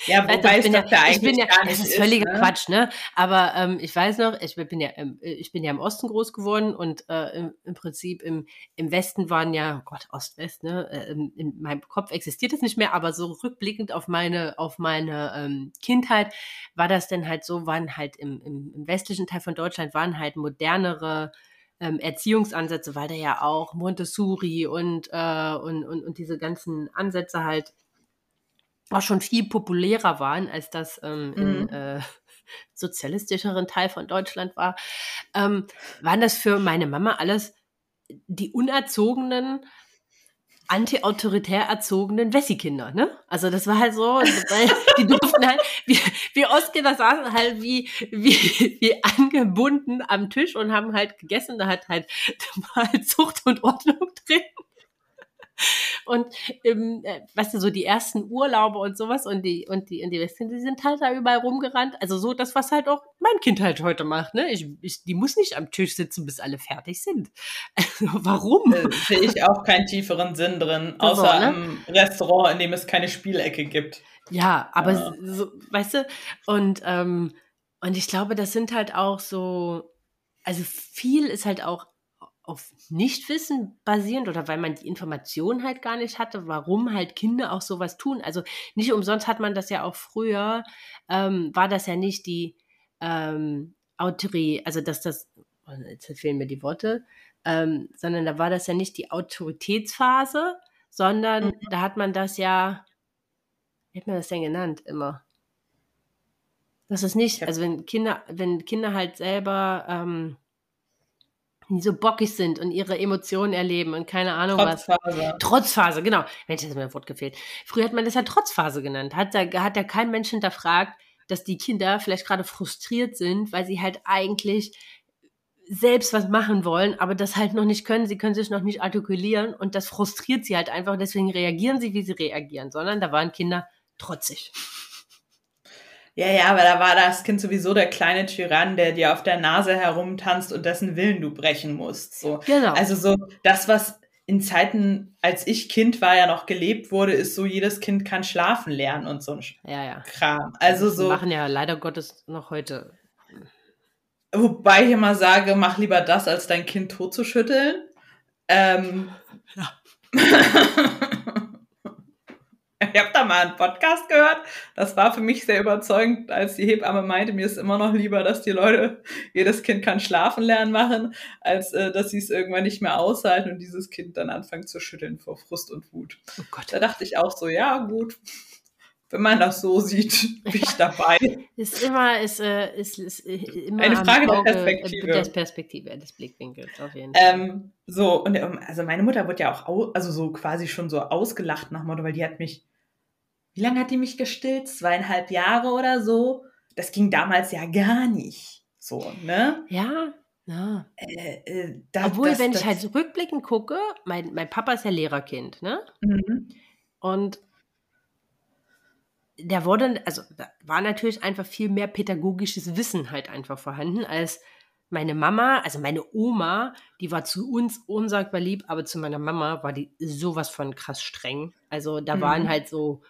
Ja, wobei ja, doch ja eigentlich bin ja, nicht es ist völliger ne? Quatsch, ne? Aber ähm, ich weiß noch, ich bin ja, ähm, ich bin ja im Osten groß geworden und äh, im, im, Prinzip im, im Westen waren ja, oh Gott, Ost-West, ne? Äh, in meinem Kopf existiert es nicht mehr, aber so rückblickend auf meine, auf meine ähm, Kindheit war das dann halt so, waren halt im, im, im westlichen Teil von Deutschland waren halt modernere ähm, Erziehungsansätze, weil da ja auch Montessori und, äh, und, und, und diese ganzen Ansätze halt auch schon viel populärer waren, als das ähm, mhm. im äh, sozialistischeren Teil von Deutschland war, ähm, waren das für meine Mama alles die unerzogenen, anti-autoritär erzogenen Wessi-Kinder, ne? Also das war halt so, weil die durften halt, wie, wie Ostkinder saßen halt wie, wie, wie angebunden am Tisch und haben halt gegessen, da hat halt, da war halt Zucht und Ordnung drin. Und ähm, äh, weißt du, so die ersten Urlaube und sowas und die und die und die Westkinder, die sind halt da überall rumgerannt. Also so das, was halt auch mein Kind halt heute macht. Ne? Ich, ich, die muss nicht am Tisch sitzen, bis alle fertig sind. Also, warum? Äh, sehe ich auch keinen tieferen Sinn drin, außer so, ne? im Restaurant, in dem es keine Spielecke gibt. Ja, aber ja. So, weißt du, und, ähm, und ich glaube, das sind halt auch so, also viel ist halt auch auf Nichtwissen basierend oder weil man die Information halt gar nicht hatte, warum halt Kinder auch sowas tun. Also nicht umsonst hat man das ja auch früher, ähm, war das ja nicht die ähm, Autorie, also dass das, oh, jetzt fehlen mir die Worte, ähm, sondern da war das ja nicht die Autoritätsphase, sondern mhm. da hat man das ja, wie hat man das denn genannt immer? Das ist nicht, also wenn Kinder, wenn Kinder halt selber ähm, die so bockig sind und ihre Emotionen erleben und keine Ahnung Trotzphase. was. Trotzphase, genau. Mensch, das ist mir ein Wort gefehlt. Früher hat man das ja Trotzphase genannt. Hat da hat ja kein Mensch hinterfragt, dass die Kinder vielleicht gerade frustriert sind, weil sie halt eigentlich selbst was machen wollen, aber das halt noch nicht können. Sie können sich noch nicht artikulieren und das frustriert sie halt einfach. Deswegen reagieren sie, wie sie reagieren, sondern da waren Kinder trotzig. Ja, ja, aber da war das Kind sowieso der kleine Tyrann, der dir auf der Nase herumtanzt und dessen Willen du brechen musst. So. Genau. Also so das, was in Zeiten, als ich Kind war, ja noch gelebt wurde, ist so, jedes Kind kann schlafen lernen und so ein ja, ja. Kram. Also so. machen ja leider Gottes noch heute. Wobei ich immer sage, mach lieber das, als dein Kind totzuschütteln. Ähm, ja. Ich habe da mal einen Podcast gehört. Das war für mich sehr überzeugend, als die Hebamme meinte, mir ist immer noch lieber, dass die Leute, jedes Kind kann schlafen lernen machen, als äh, dass sie es irgendwann nicht mehr aushalten und dieses Kind dann anfängt zu schütteln vor Frust und Wut. Oh Gott. Da dachte ich auch so, ja gut, wenn man das so sieht, bin ich dabei. ist immer, ist, äh, ist, ist, äh, immer eine Frage Auge, der Perspektive. Des Perspektive, des Blickwinkels auf jeden Fall. Ähm, so, und ähm, also meine Mutter wird ja auch, au also so quasi schon so ausgelacht nach Motto, weil die hat mich, wie lange hat die mich gestillt? Zweieinhalb Jahre oder so? Das ging damals ja gar nicht. So, ne? Ja, ja. Äh, äh, da, Obwohl, das, wenn das, ich halt rückblickend gucke, mein, mein Papa ist ja Lehrerkind, ne? Mhm. Und der wurde, also da war natürlich einfach viel mehr pädagogisches Wissen halt einfach vorhanden als meine Mama, also meine Oma, die war zu uns unsagbar lieb, aber zu meiner Mama war die sowas von krass streng. Also da mhm. waren halt so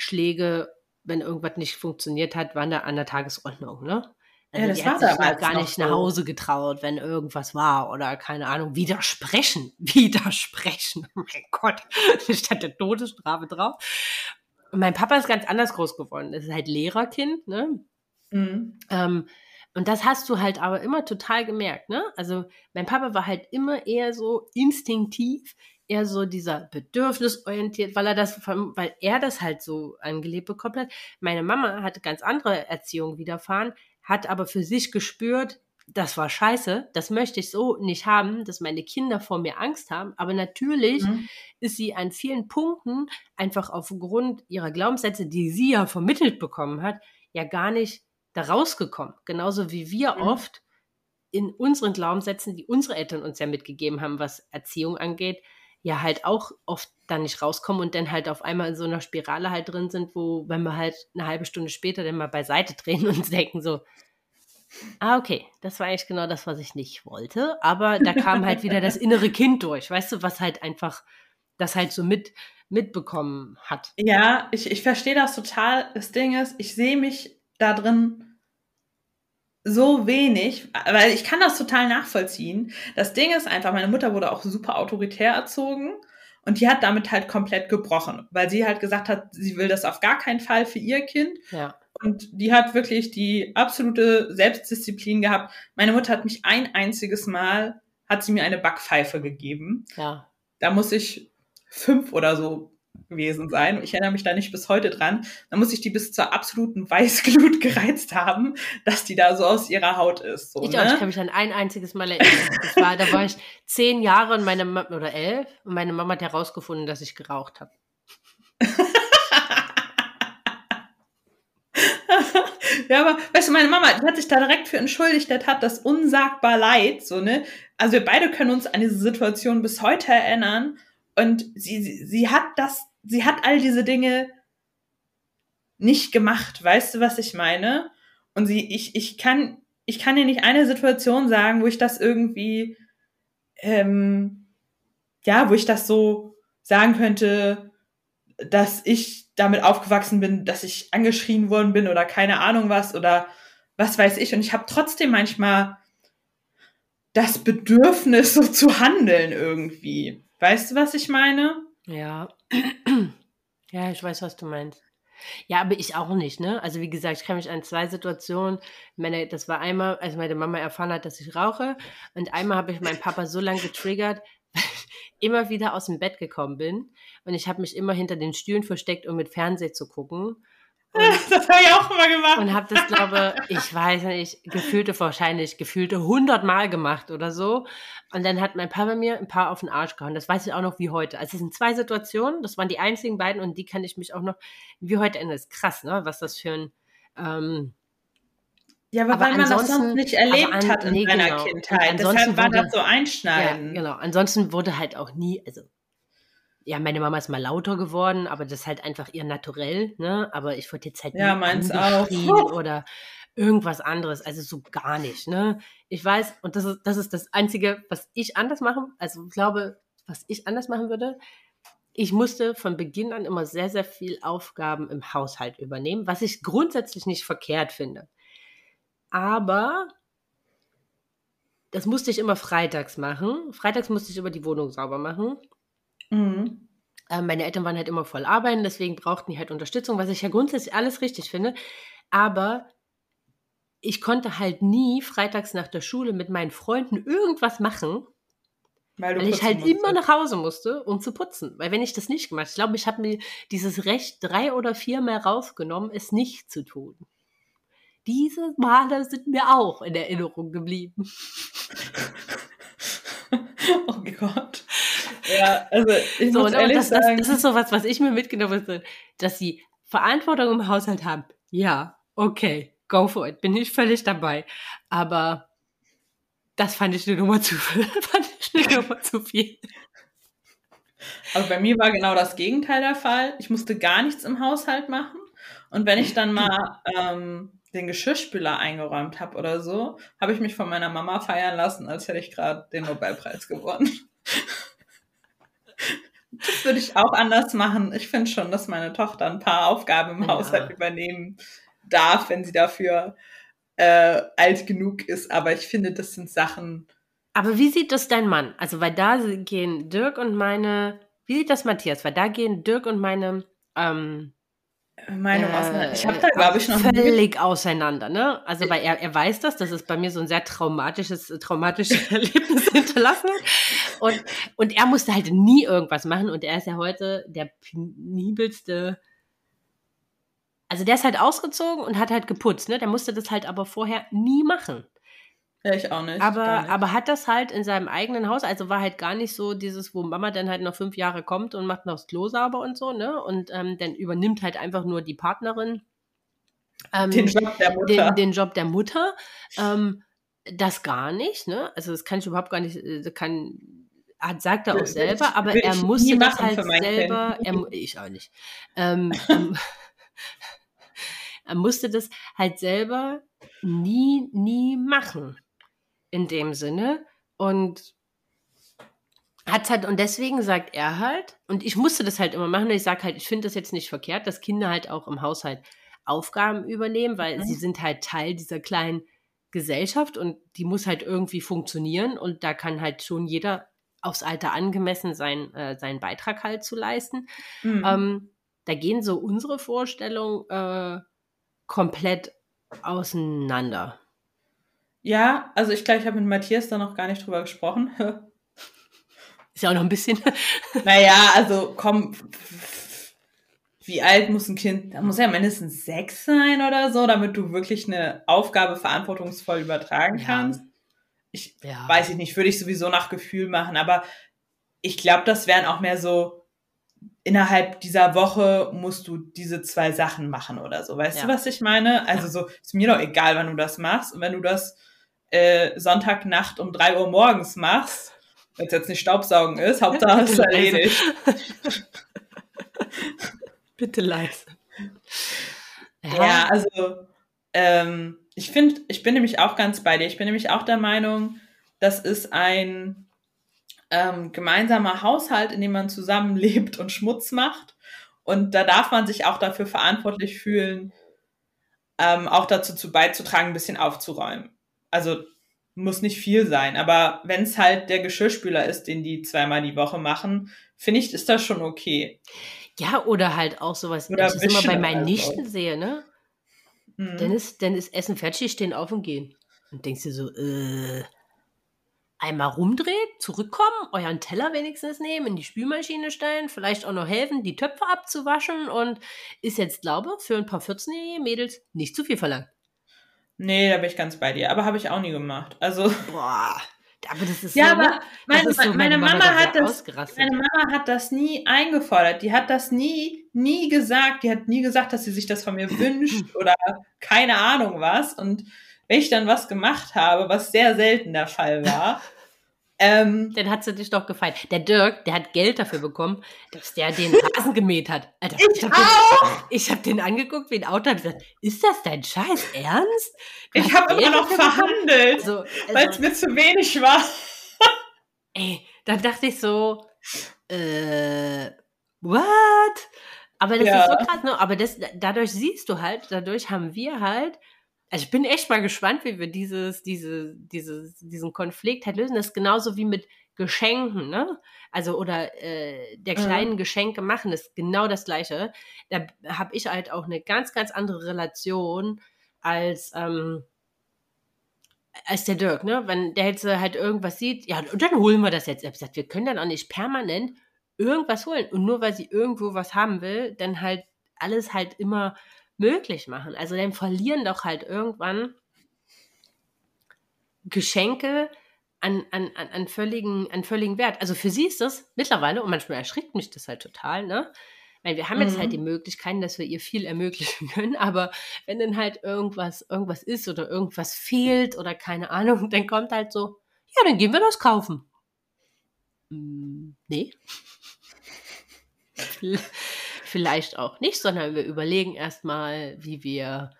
Schläge, wenn irgendwas nicht funktioniert hat, waren da an der Tagesordnung, ne? Also ja, das die war hat sich halt gar nicht so. nach Hause getraut, wenn irgendwas war oder keine Ahnung, widersprechen, widersprechen. Oh mein Gott, da stand der Todesstrafe drauf. Und mein Papa ist ganz anders groß geworden. Das ist halt Lehrerkind, ne? Mhm. Ähm, Und das hast du halt aber immer total gemerkt, ne? Also mein Papa war halt immer eher so instinktiv, eher so dieser bedürfnisorientiert, weil er das, weil er das halt so angelebt bekommen hat. Meine Mama hatte ganz andere Erziehung widerfahren, hat aber für sich gespürt, das war scheiße, das möchte ich so nicht haben, dass meine Kinder vor mir Angst haben. Aber natürlich mhm. ist sie an vielen Punkten einfach aufgrund ihrer Glaubenssätze, die sie ja vermittelt bekommen hat, ja gar nicht da rausgekommen. Genauso wie wir mhm. oft in unseren Glaubenssätzen, die unsere Eltern uns ja mitgegeben haben, was Erziehung angeht, ja halt auch oft dann nicht rauskommen und dann halt auf einmal in so einer Spirale halt drin sind, wo, wenn wir halt eine halbe Stunde später dann mal beiseite drehen und denken so, ah, okay, das war eigentlich genau das, was ich nicht wollte, aber da kam halt wieder das innere Kind durch, weißt du, was halt einfach das halt so mit mitbekommen hat. Ja, ich, ich verstehe das total. Das Ding ist, ich sehe mich da drin so wenig, weil ich kann das total nachvollziehen. Das Ding ist einfach, meine Mutter wurde auch super autoritär erzogen und die hat damit halt komplett gebrochen, weil sie halt gesagt hat, sie will das auf gar keinen Fall für ihr Kind. Ja. Und die hat wirklich die absolute Selbstdisziplin gehabt. Meine Mutter hat mich ein einziges Mal, hat sie mir eine Backpfeife gegeben. Ja. Da muss ich fünf oder so gewesen sein. Ich erinnere mich da nicht bis heute dran. Da muss ich die bis zur absoluten Weißglut gereizt haben, dass die da so aus ihrer Haut ist. So, ich ne? auch, ich kann mich an ein einziges Mal erinnern. War, da war ich zehn Jahre und meine Mama, oder elf und meine Mama hat herausgefunden, dass ich geraucht habe. ja, aber weißt du, meine Mama, hat sich da direkt für entschuldigt, der tat das unsagbar leid, so, ne? Also wir beide können uns an diese Situation bis heute erinnern und sie, sie, sie hat das, sie hat all diese Dinge nicht gemacht. Weißt du, was ich meine? Und sie, ich, ich kann, ich kann dir nicht eine Situation sagen, wo ich das irgendwie, ähm, ja, wo ich das so sagen könnte, dass ich damit aufgewachsen bin, dass ich angeschrien worden bin oder keine Ahnung was oder was weiß ich. Und ich habe trotzdem manchmal das Bedürfnis, so zu handeln irgendwie. Weißt du, was ich meine? Ja. Ja, ich weiß, was du meinst. Ja, aber ich auch nicht, ne? Also wie gesagt, ich kann mich an zwei Situationen, meine, das war einmal, als meine Mama erfahren hat, dass ich rauche und einmal habe ich meinen Papa so lange getriggert, weil ich immer wieder aus dem Bett gekommen bin und ich habe mich immer hinter den Stühlen versteckt, um mit Fernsehen zu gucken das habe ich auch immer gemacht. Und habe das, glaube ich, weiß nicht, gefühlte wahrscheinlich, gefühlte hundertmal gemacht oder so. Und dann hat mein Papa mir ein paar auf den Arsch gehauen. Das weiß ich auch noch wie heute. Also es sind zwei Situationen, das waren die einzigen beiden und die kann ich mich auch noch wie heute erinnern. Das ist krass, ne? Was das für ein ähm, ja, aber, aber weil man das sonst nicht erlebt an, hat in nee, seiner genau. Kindheit. Deshalb war das so einschneiden. Ja, genau. Ansonsten wurde halt auch nie, also ja, meine Mama ist mal lauter geworden, aber das ist halt einfach ihr Naturell, ne? Aber ich wurde jetzt halt ja, meins auch. oder irgendwas anderes, also so gar nicht, ne? Ich weiß, und das ist, das ist das Einzige, was ich anders machen, also ich glaube, was ich anders machen würde, ich musste von Beginn an immer sehr, sehr viel Aufgaben im Haushalt übernehmen, was ich grundsätzlich nicht verkehrt finde. Aber das musste ich immer freitags machen. Freitags musste ich immer die Wohnung sauber machen. Mhm. Äh, meine Eltern waren halt immer voll arbeiten, deswegen brauchten die halt Unterstützung, was ich ja grundsätzlich alles richtig finde. Aber ich konnte halt nie freitags nach der Schule mit meinen Freunden irgendwas machen, weil, weil ich halt musste. immer nach Hause musste, um zu putzen. Weil wenn ich das nicht gemacht, ich glaube, ich habe mir dieses Recht drei oder viermal rausgenommen, es nicht zu tun. Diese Male sind mir auch in Erinnerung geblieben. oh Gott. Ja, also ich so, muss ehrlich das, sagen. Das, das ist so was, was ich mir mitgenommen habe, dass sie Verantwortung im Haushalt haben. Ja, okay, go for it, bin ich völlig dabei. Aber das fand ich eine Nummer zu, fand ich eine Nummer zu viel. Also bei mir war genau das Gegenteil der Fall. Ich musste gar nichts im Haushalt machen. Und wenn ich dann mal ähm, den Geschirrspüler eingeräumt habe oder so, habe ich mich von meiner Mama feiern lassen, als hätte ich gerade den Nobelpreis gewonnen. Das würde ich auch anders machen. Ich finde schon, dass meine Tochter ein paar Aufgaben im ja. Haushalt übernehmen darf, wenn sie dafür äh, alt genug ist. Aber ich finde, das sind Sachen. Aber wie sieht das dein Mann? Also, weil da gehen Dirk und meine. Wie sieht das Matthias? Weil da gehen Dirk und meine ähm, Meinung auseinander. Ich habe da, glaube ich, noch völlig auseinander, ne? Also, weil er, er weiß das, dass es bei mir so ein sehr traumatisches, traumatisches Erlebnis hinterlassen hat. Und, und er musste halt nie irgendwas machen und er ist ja heute der penibelste. Also, der ist halt ausgezogen und hat halt geputzt, ne? Der musste das halt aber vorher nie machen. Ja, ich auch nicht. Aber, nicht. aber hat das halt in seinem eigenen Haus, also war halt gar nicht so dieses, wo Mama dann halt noch fünf Jahre kommt und macht noch das Klo sauber und so, ne? Und ähm, dann übernimmt halt einfach nur die Partnerin ähm, den Job der Mutter. Den, den Job der Mutter. Ähm, das gar nicht, ne? Also das kann ich überhaupt gar nicht, äh, kann, hat, sagt er auch selber, aber er musste das halt selber, er, ich auch nicht. Ähm, ähm er musste das halt selber nie, nie machen in dem Sinne. Und hat halt, und deswegen sagt er halt, und ich musste das halt immer machen, und ich sage halt, ich finde das jetzt nicht verkehrt, dass Kinder halt auch im Haushalt Aufgaben übernehmen, weil mhm. sie sind halt Teil dieser kleinen Gesellschaft und die muss halt irgendwie funktionieren und da kann halt schon jeder aufs Alter angemessen sein, äh, seinen Beitrag halt zu leisten. Mhm. Ähm, da gehen so unsere Vorstellungen äh, komplett auseinander. Ja, also ich glaube, ich habe mit Matthias da noch gar nicht drüber gesprochen. Ist ja auch noch ein bisschen. naja, also komm, wie alt muss ein Kind, da muss ja mindestens sechs sein oder so, damit du wirklich eine Aufgabe verantwortungsvoll übertragen ja. kannst. Ich ja. weiß ich nicht, würde ich sowieso nach Gefühl machen, aber ich glaube, das wären auch mehr so, innerhalb dieser Woche musst du diese zwei Sachen machen oder so. Weißt ja. du, was ich meine? Also so, ist mir doch egal, wann du das machst. Und wenn du das äh, Sonntagnacht um drei Uhr morgens machst, wenn es jetzt nicht Staubsaugen ist, Hauptsache es erledigt. Bitte leise. Ja, ja also ähm, ich finde, ich bin nämlich auch ganz bei dir. Ich bin nämlich auch der Meinung, das ist ein ähm, gemeinsamer Haushalt, in dem man zusammenlebt und Schmutz macht. Und da darf man sich auch dafür verantwortlich fühlen, ähm, auch dazu zu beizutragen, ein bisschen aufzuräumen also muss nicht viel sein, aber wenn es halt der Geschirrspüler ist, den die zweimal die Woche machen, finde ich, ist das schon okay. Ja, oder halt auch sowas, oder wenn ich das immer bei meinen Nichten sehe, ne? Mhm. Dann, ist, dann ist Essen fertig, stehen auf und gehen. Und denkst du so, äh, einmal rumdreht, zurückkommen, euren Teller wenigstens nehmen, in die Spülmaschine stellen, vielleicht auch noch helfen, die Töpfe abzuwaschen und ist jetzt, glaube für ein paar 14-jährige Mädels nicht zu viel verlangt. Nee, da bin ich ganz bei dir. Aber habe ich auch nie gemacht. Also. Boah. Aber das ist ja, so, aber ne? meine, so, meine, meine Mama, Mama hat das, meine Mama hat das nie eingefordert. Die hat das nie, nie gesagt. Die hat nie gesagt, dass sie sich das von mir wünscht oder keine Ahnung was. Und wenn ich dann was gemacht habe, was sehr selten der Fall war, ähm, den hat sie dich doch gefallen. Der Dirk, der hat Geld dafür bekommen, dass der den Rasen gemäht hat. Alter, ich, ich hab auch! Den, ich habe den angeguckt wie ein Auto und gesagt, ist das dein Scheiß Ernst? Du ich habe immer noch verhandelt, also, also, weil es mir zu wenig war. ey, dann dachte ich so, äh, what? Aber das ja. ist so krass, ne? Aber das, dadurch siehst du halt, dadurch haben wir halt also ich bin echt mal gespannt, wie wir dieses, diese, dieses, diesen Konflikt halt lösen. Das ist genauso wie mit Geschenken, ne? Also oder äh, der kleinen mhm. Geschenke machen, ist genau das Gleiche. Da habe ich halt auch eine ganz, ganz andere Relation als ähm, als der Dirk, ne? Wenn der jetzt halt irgendwas sieht, ja, und dann holen wir das jetzt. Er gesagt, wir können dann auch nicht permanent irgendwas holen. Und nur weil sie irgendwo was haben will, dann halt alles halt immer möglich machen. Also dann verlieren doch halt irgendwann Geschenke an, an, an, an, völligen, an völligen Wert. Also für sie ist das mittlerweile, und manchmal erschrickt mich das halt total, ne? Weil wir haben mhm. jetzt halt mhm. die Möglichkeiten, dass wir ihr viel ermöglichen können, aber wenn dann halt irgendwas, irgendwas ist oder irgendwas fehlt oder keine Ahnung, dann kommt halt so, ja, dann gehen wir das kaufen. Hm, nee vielleicht auch nicht, sondern wir überlegen erstmal, wie wir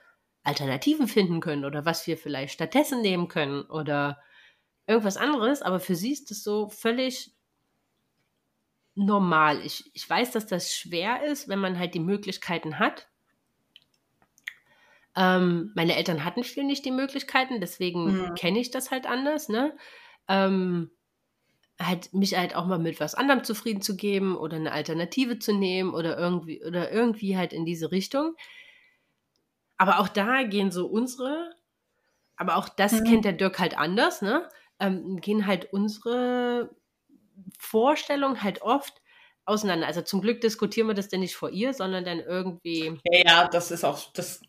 Alternativen finden können oder was wir vielleicht stattdessen nehmen können oder irgendwas anderes. Aber für sie ist das so völlig normal. Ich, ich weiß, dass das schwer ist, wenn man halt die Möglichkeiten hat. Ähm, meine Eltern hatten viel nicht die Möglichkeiten, deswegen mhm. kenne ich das halt anders. Ne? Ähm, halt mich halt auch mal mit was anderem zufrieden zu geben oder eine Alternative zu nehmen oder irgendwie oder irgendwie halt in diese Richtung. Aber auch da gehen so unsere, aber auch das mhm. kennt der Dirk halt anders, ne? Ähm, gehen halt unsere Vorstellungen halt oft auseinander. Also zum Glück diskutieren wir das dann nicht vor ihr, sondern dann irgendwie. Ja, ja, das ist auch, das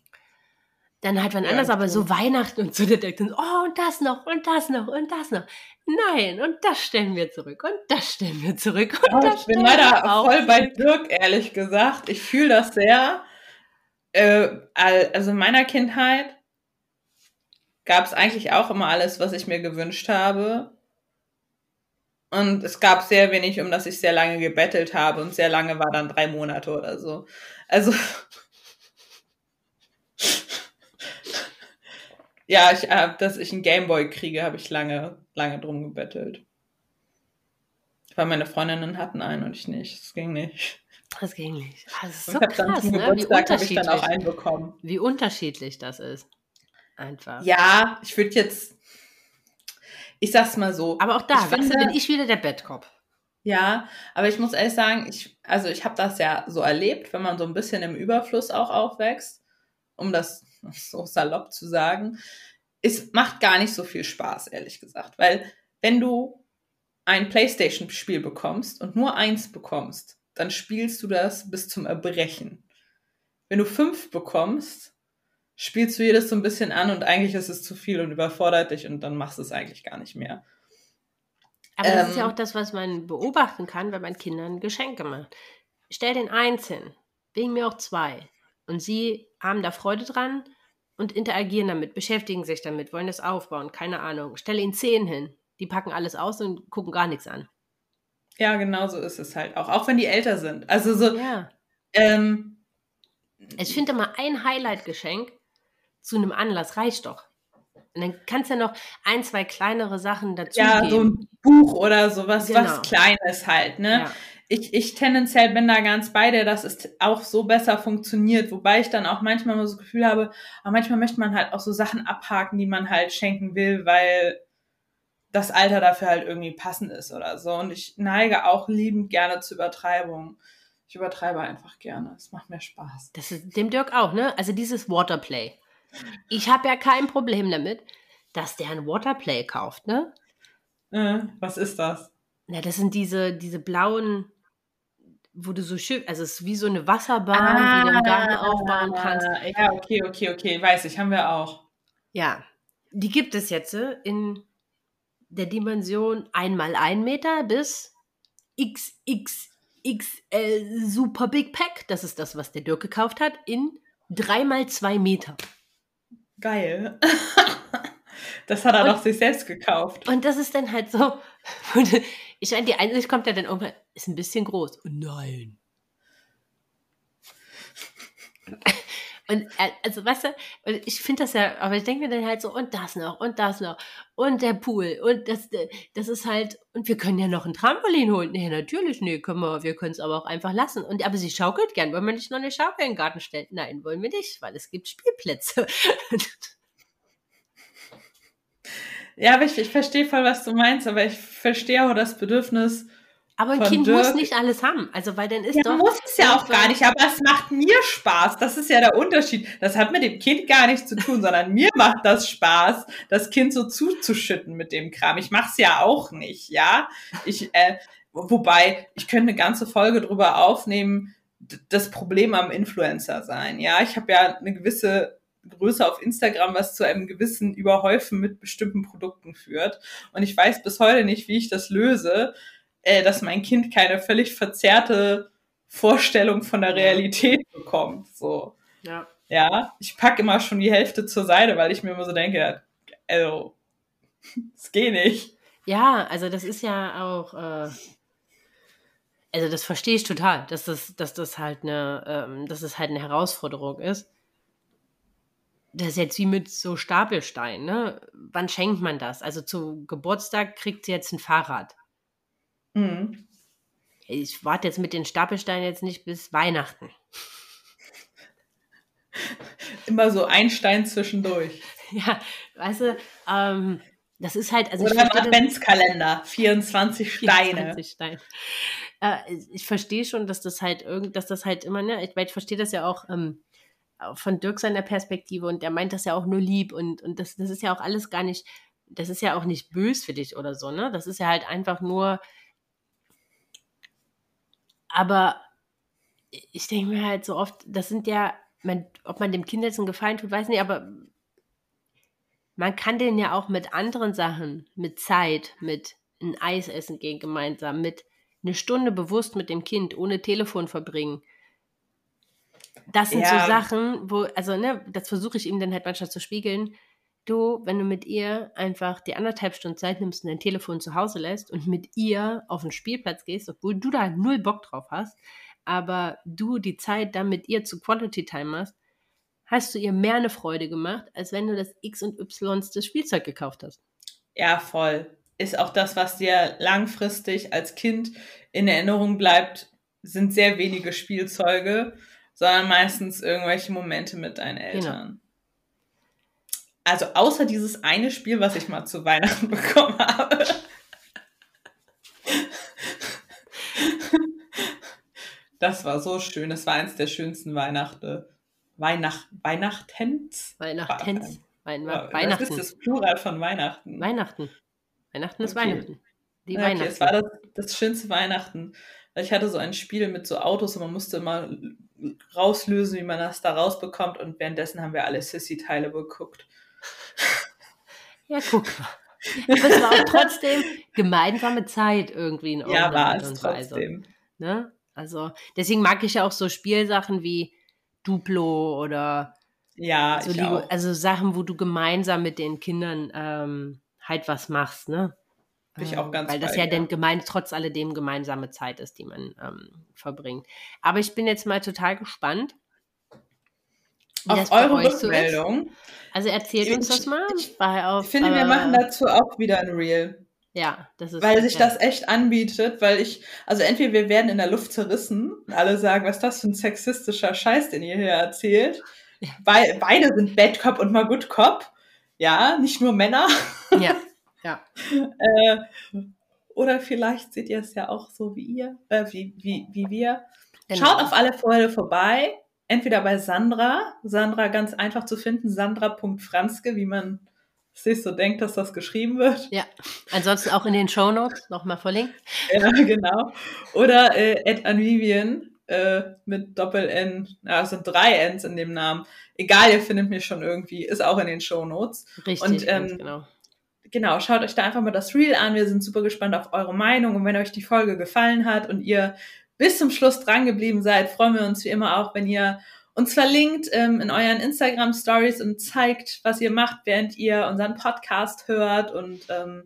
dann halt wann ja, anders, aber so Weihnachten und so, der denkt dann, oh, und das noch, und das noch, und das noch. Nein, und das stellen wir zurück, und das stellen wir zurück, und oh, das Ich bin leider voll bei Dirk, ehrlich gesagt. Ich fühle das sehr. Äh, also in meiner Kindheit gab es eigentlich auch immer alles, was ich mir gewünscht habe. Und es gab sehr wenig, um das ich sehr lange gebettelt habe. Und sehr lange war dann drei Monate oder so. Also Ja, ich, äh, dass ich einen Gameboy kriege, habe ich lange, lange drum gebettelt. Weil meine Freundinnen hatten einen und ich nicht. Das ging nicht. Das ging nicht. Ah, das ist so krass, ne? Geburtstag habe ich dann auch einen bekommen. Wie unterschiedlich das ist. Einfach. Ja, ich würde jetzt, ich sag's mal so. Aber auch da, ich finde, bin ich wieder der Bettkopf. Ja, aber ich muss ehrlich sagen, ich, also ich habe das ja so erlebt, wenn man so ein bisschen im Überfluss auch aufwächst, um das so salopp zu sagen, es macht gar nicht so viel Spaß, ehrlich gesagt. Weil wenn du ein PlayStation-Spiel bekommst und nur eins bekommst, dann spielst du das bis zum Erbrechen. Wenn du fünf bekommst, spielst du jedes so ein bisschen an und eigentlich ist es zu viel und überfordert dich und dann machst du es eigentlich gar nicht mehr. Aber ähm, das ist ja ähm, auch das, was man beobachten kann, wenn man Kindern Geschenke macht. Stell den eins hin, wegen mir auch zwei. Und sie haben da Freude dran und interagieren damit, beschäftigen sich damit, wollen das aufbauen, keine Ahnung. Stelle ihnen zehn hin, die packen alles aus und gucken gar nichts an. Ja, genau so ist es halt auch, auch wenn die älter sind. Also so. Ja. Ähm, ich finde mal ein Highlight-Geschenk zu einem Anlass reicht doch. Und dann kannst du ja noch ein, zwei kleinere Sachen dazu Ja, geben. so ein Buch oder sowas, genau. was Kleines halt, ne? Ja ich, ich tendenziell bin da ganz bei dir, dass es auch so besser funktioniert, wobei ich dann auch manchmal so das Gefühl habe, aber manchmal möchte man halt auch so Sachen abhaken, die man halt schenken will, weil das Alter dafür halt irgendwie passend ist oder so. Und ich neige auch liebend gerne zu Übertreibung. Ich übertreibe einfach gerne. Es macht mir Spaß. Das ist dem Dirk auch, ne? Also dieses Waterplay. Ich habe ja kein Problem damit, dass der ein Waterplay kauft, ne? Äh, was ist das? Na, das sind diese, diese blauen wo du so schön, also es ist wie so eine Wasserbahn, ah, die du im Garten ah, aufbauen kannst. Ja, okay, okay, okay, weiß ich, haben wir auch. Ja, die gibt es jetzt äh, in der Dimension 1 mal 1 Meter bis XXXL Super Big Pack. Das ist das, was der Dirk gekauft hat, in 3 mal 2 Meter. Geil. Das hat er und, doch sich selbst gekauft. Und das ist dann halt so, ich meine, die Einsicht kommt ja dann irgendwann, ist ein bisschen groß. Und nein. Und äh, also, weißt du, ich finde das ja, aber ich denke mir dann halt so, und das noch, und das noch, und der Pool, und das, das ist halt, und wir können ja noch ein Trampolin holen. Nee, natürlich, nee, können wir, wir können es aber auch einfach lassen. Und aber sie schaukelt gern, wollen wir nicht noch eine Schaukel in den Garten stellen? Nein, wollen wir nicht, weil es gibt Spielplätze. Ja, aber ich, ich verstehe voll, was du meinst, aber ich verstehe auch das Bedürfnis. Aber ein Kind Dirk. muss nicht alles haben. Also, weil dann ist ja, doch. muss es ja auch gar nicht, aber es macht mir Spaß. Das ist ja der Unterschied. Das hat mit dem Kind gar nichts zu tun, sondern mir macht das Spaß, das Kind so zuzuschütten mit dem Kram. Ich mache es ja auch nicht, ja. Ich, äh, wobei, ich könnte eine ganze Folge drüber aufnehmen, das Problem am Influencer sein. Ja, ich habe ja eine gewisse Größe auf Instagram, was zu einem gewissen Überhäufen mit bestimmten Produkten führt. Und ich weiß bis heute nicht, wie ich das löse, äh, dass mein Kind keine völlig verzerrte Vorstellung von der Realität bekommt. So. Ja. Ja, ich packe immer schon die Hälfte zur Seite, weil ich mir immer so denke, also, es geht nicht. Ja, also das ist ja auch, äh, also das verstehe ich total, dass das, dass das halt eine, ähm, dass es halt eine Herausforderung ist das ist jetzt wie mit so Stapelsteinen, ne? Wann schenkt man das? Also zu Geburtstag kriegt sie jetzt ein Fahrrad. Mhm. Ich warte jetzt mit den Stapelsteinen jetzt nicht bis Weihnachten. Immer so ein Stein zwischendurch. ja, weißt du, ähm, das ist halt, also Oder ein Adventskalender, 24 Steine. 24 Steine. Äh, ich verstehe schon, dass das halt irgend, dass das halt immer, ne, ich, ich verstehe das ja auch ähm, von Dirk seiner Perspektive und der meint das ja auch nur lieb und, und das, das ist ja auch alles gar nicht, das ist ja auch nicht bös für dich oder so, ne? Das ist ja halt einfach nur, aber ich denke mir halt so oft, das sind ja, man, ob man dem Kind jetzt einen Gefallen tut, weiß nicht, aber man kann den ja auch mit anderen Sachen, mit Zeit, mit ein Eis essen gehen gemeinsam, mit eine Stunde bewusst mit dem Kind ohne Telefon verbringen. Das sind ja. so Sachen, wo, also, ne, das versuche ich ihm dann halt manchmal zu spiegeln. Du, wenn du mit ihr einfach die anderthalb Stunden Zeit nimmst und dein Telefon zu Hause lässt und mit ihr auf den Spielplatz gehst, obwohl du da null Bock drauf hast, aber du die Zeit dann mit ihr zu Quality Time hast, hast du ihr mehr eine Freude gemacht, als wenn du das X und Y des Spielzeug gekauft hast. Ja, voll. Ist auch das, was dir langfristig als Kind in Erinnerung bleibt, sind sehr wenige Spielzeuge, sondern meistens irgendwelche Momente mit deinen genau. Eltern. Genau. Also außer dieses eine Spiel, was ich mal zu Weihnachten bekommen habe. Das war so schön. Es war eins der schönsten Weihnachten. Weihnacht, Weihnachtens? Weihnachtens. Weihnachten. Was ist das Plural von Weihnachten? Weihnachten. Weihnachten ist okay. Weihnachten. Die okay, Weihnachten. Es war das, das schönste Weihnachten. Ich hatte so ein Spiel mit so Autos und man musste immer rauslösen, wie man das da rausbekommt. Und währenddessen haben wir alle Sissy-Teile geguckt. Ja, guck mal. Aber es war auch trotzdem gemeinsame Zeit irgendwie in Ja, war es trotzdem. Ne? Also deswegen mag ich ja auch so Spielsachen wie Duplo oder ja, so Lego, also Sachen, wo du gemeinsam mit den Kindern ähm, halt was machst, ne? Bin ich auch ähm, ganz Weil das ja, ja dann gemein, trotz alledem gemeinsame Zeit ist, die man ähm, verbringt. Aber ich bin jetzt mal total gespannt. Auf eure Rückmeldung. So also erzählt uns das mal. Ich, auf, ich finde, äh, wir machen dazu auch wieder ein Reel. Ja, das ist. Weil sich das echt anbietet, weil ich, also entweder wir werden in der Luft zerrissen und alle sagen, was ist das für ein sexistischer Scheiß, den ihr hier erzählt. Ja. Be beide sind Bad Cop und mal Good Cop. Ja, nicht nur Männer. Ja, ja. äh, oder vielleicht seht ihr es ja auch so wie ihr, äh, wie, wie, wie wir. Genau. Schaut auf alle Vorher vorbei. Entweder bei Sandra, Sandra ganz einfach zu finden, sandra.franzke, wie man sich so denkt, dass das geschrieben wird. Ja, ansonsten auch in den Show Notes nochmal verlinkt. Ja, genau. Oder äh, Ed Anvivian äh, mit Doppel-N, ja, es sind drei Ns in dem Namen. Egal, ihr findet mich schon irgendwie, ist auch in den Show Notes. Richtig, und, ähm, genau. Genau, schaut euch da einfach mal das Reel an. Wir sind super gespannt auf eure Meinung. Und wenn euch die Folge gefallen hat und ihr bis zum Schluss dran geblieben seid, freuen wir uns wie immer auch, wenn ihr uns verlinkt ähm, in euren Instagram Stories und zeigt, was ihr macht, während ihr unseren Podcast hört. Und ähm,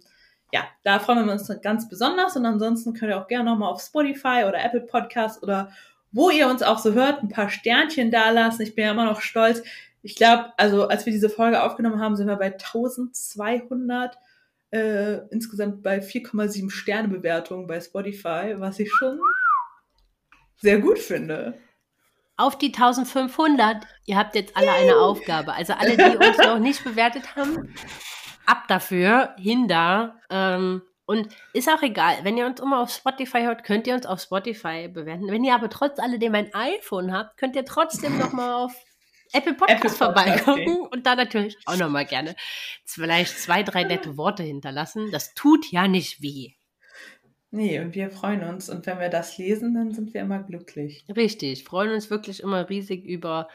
ja, da freuen wir uns ganz besonders. Und ansonsten könnt ihr auch gerne nochmal auf Spotify oder Apple Podcast oder wo ihr uns auch so hört, ein paar Sternchen dalassen. Ich bin ja immer noch stolz. Ich glaube, also als wir diese Folge aufgenommen haben, sind wir bei 1200 äh, insgesamt bei 4,7 Sterne Bewertungen bei Spotify, was ich schon sehr gut finde auf die 1500. Ihr habt jetzt alle eine Aufgabe. Also alle, die uns noch nicht bewertet haben, ab dafür, hin da. Ähm, und ist auch egal, wenn ihr uns immer auf Spotify hört, könnt ihr uns auf Spotify bewerten. Wenn ihr aber trotz alledem ein iPhone habt, könnt ihr trotzdem noch mal auf Apple Podcasts vorbeigucken okay. und da natürlich auch noch mal gerne vielleicht zwei, drei nette Worte hinterlassen. Das tut ja nicht weh. Nee, und wir freuen uns. Und wenn wir das lesen, dann sind wir immer glücklich. Richtig, freuen uns wirklich immer riesig über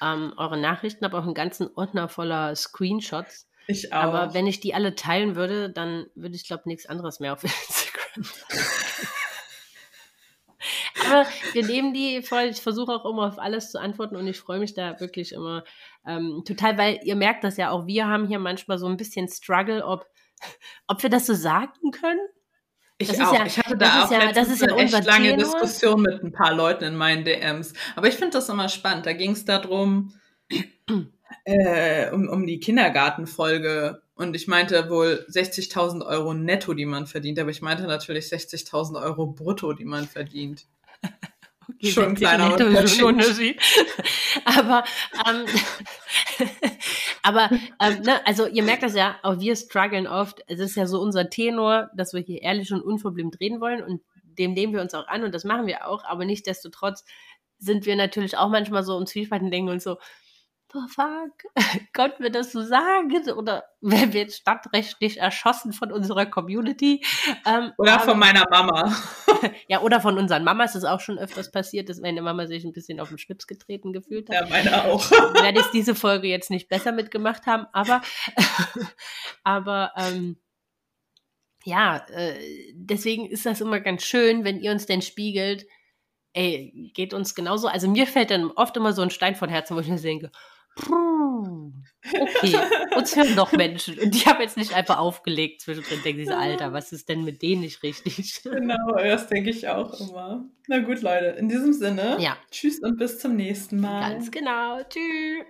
ähm, eure Nachrichten, aber auch einen ganzen Ordner voller Screenshots. Ich auch. Aber wenn ich die alle teilen würde, dann würde ich, glaube nichts anderes mehr auf Instagram Aber wir nehmen die voll. Ich versuche auch immer auf alles zu antworten und ich freue mich da wirklich immer ähm, total, weil ihr merkt das ja auch. Wir haben hier manchmal so ein bisschen Struggle, ob, ob wir das so sagen können. Ich das auch. Ja, ich hatte da auch ja, letztens ja eine echt lange Tenor. Diskussion mit ein paar Leuten in meinen DMs. Aber ich finde das immer spannend. Da ging es darum, äh, um, um die Kindergartenfolge. Und ich meinte wohl 60.000 Euro netto, die man verdient. Aber ich meinte natürlich 60.000 Euro brutto, die man verdient. Schon ein kleiner Unterschied. Unterschied. aber, ähm, Aber, ähm, ne, also ihr merkt das ja, auch wir strugglen oft. Es ist ja so unser Tenor, dass wir hier ehrlich und unverblümt reden wollen und dem nehmen wir uns auch an und das machen wir auch. Aber nichtsdestotrotz sind wir natürlich auch manchmal so im Zwiespalt und denken uns so, fuck, konnten wir das so sagen? Oder werden wir jetzt stadtrechtlich erschossen von unserer Community? Ähm, oder von meiner Mama. ja, oder von unseren Mamas ist auch schon öfters passiert, dass meine Mama sich ein bisschen auf den Schlips getreten gefühlt hat. Ja, meine auch. Werde ich diese Folge jetzt nicht besser mitgemacht haben, aber, aber ähm, ja, äh, deswegen ist das immer ganz schön, wenn ihr uns denn spiegelt, ey, geht uns genauso. Also mir fällt dann oft immer so ein Stein von Herzen, wo ich mir denke, Okay, uns hören doch Menschen. Und die haben jetzt nicht einfach aufgelegt zwischendrin, denken sie Alter, was ist denn mit denen nicht richtig? Genau, das denke ich auch immer. Na gut, Leute, in diesem Sinne, ja. tschüss und bis zum nächsten Mal. Ganz genau, tschüss.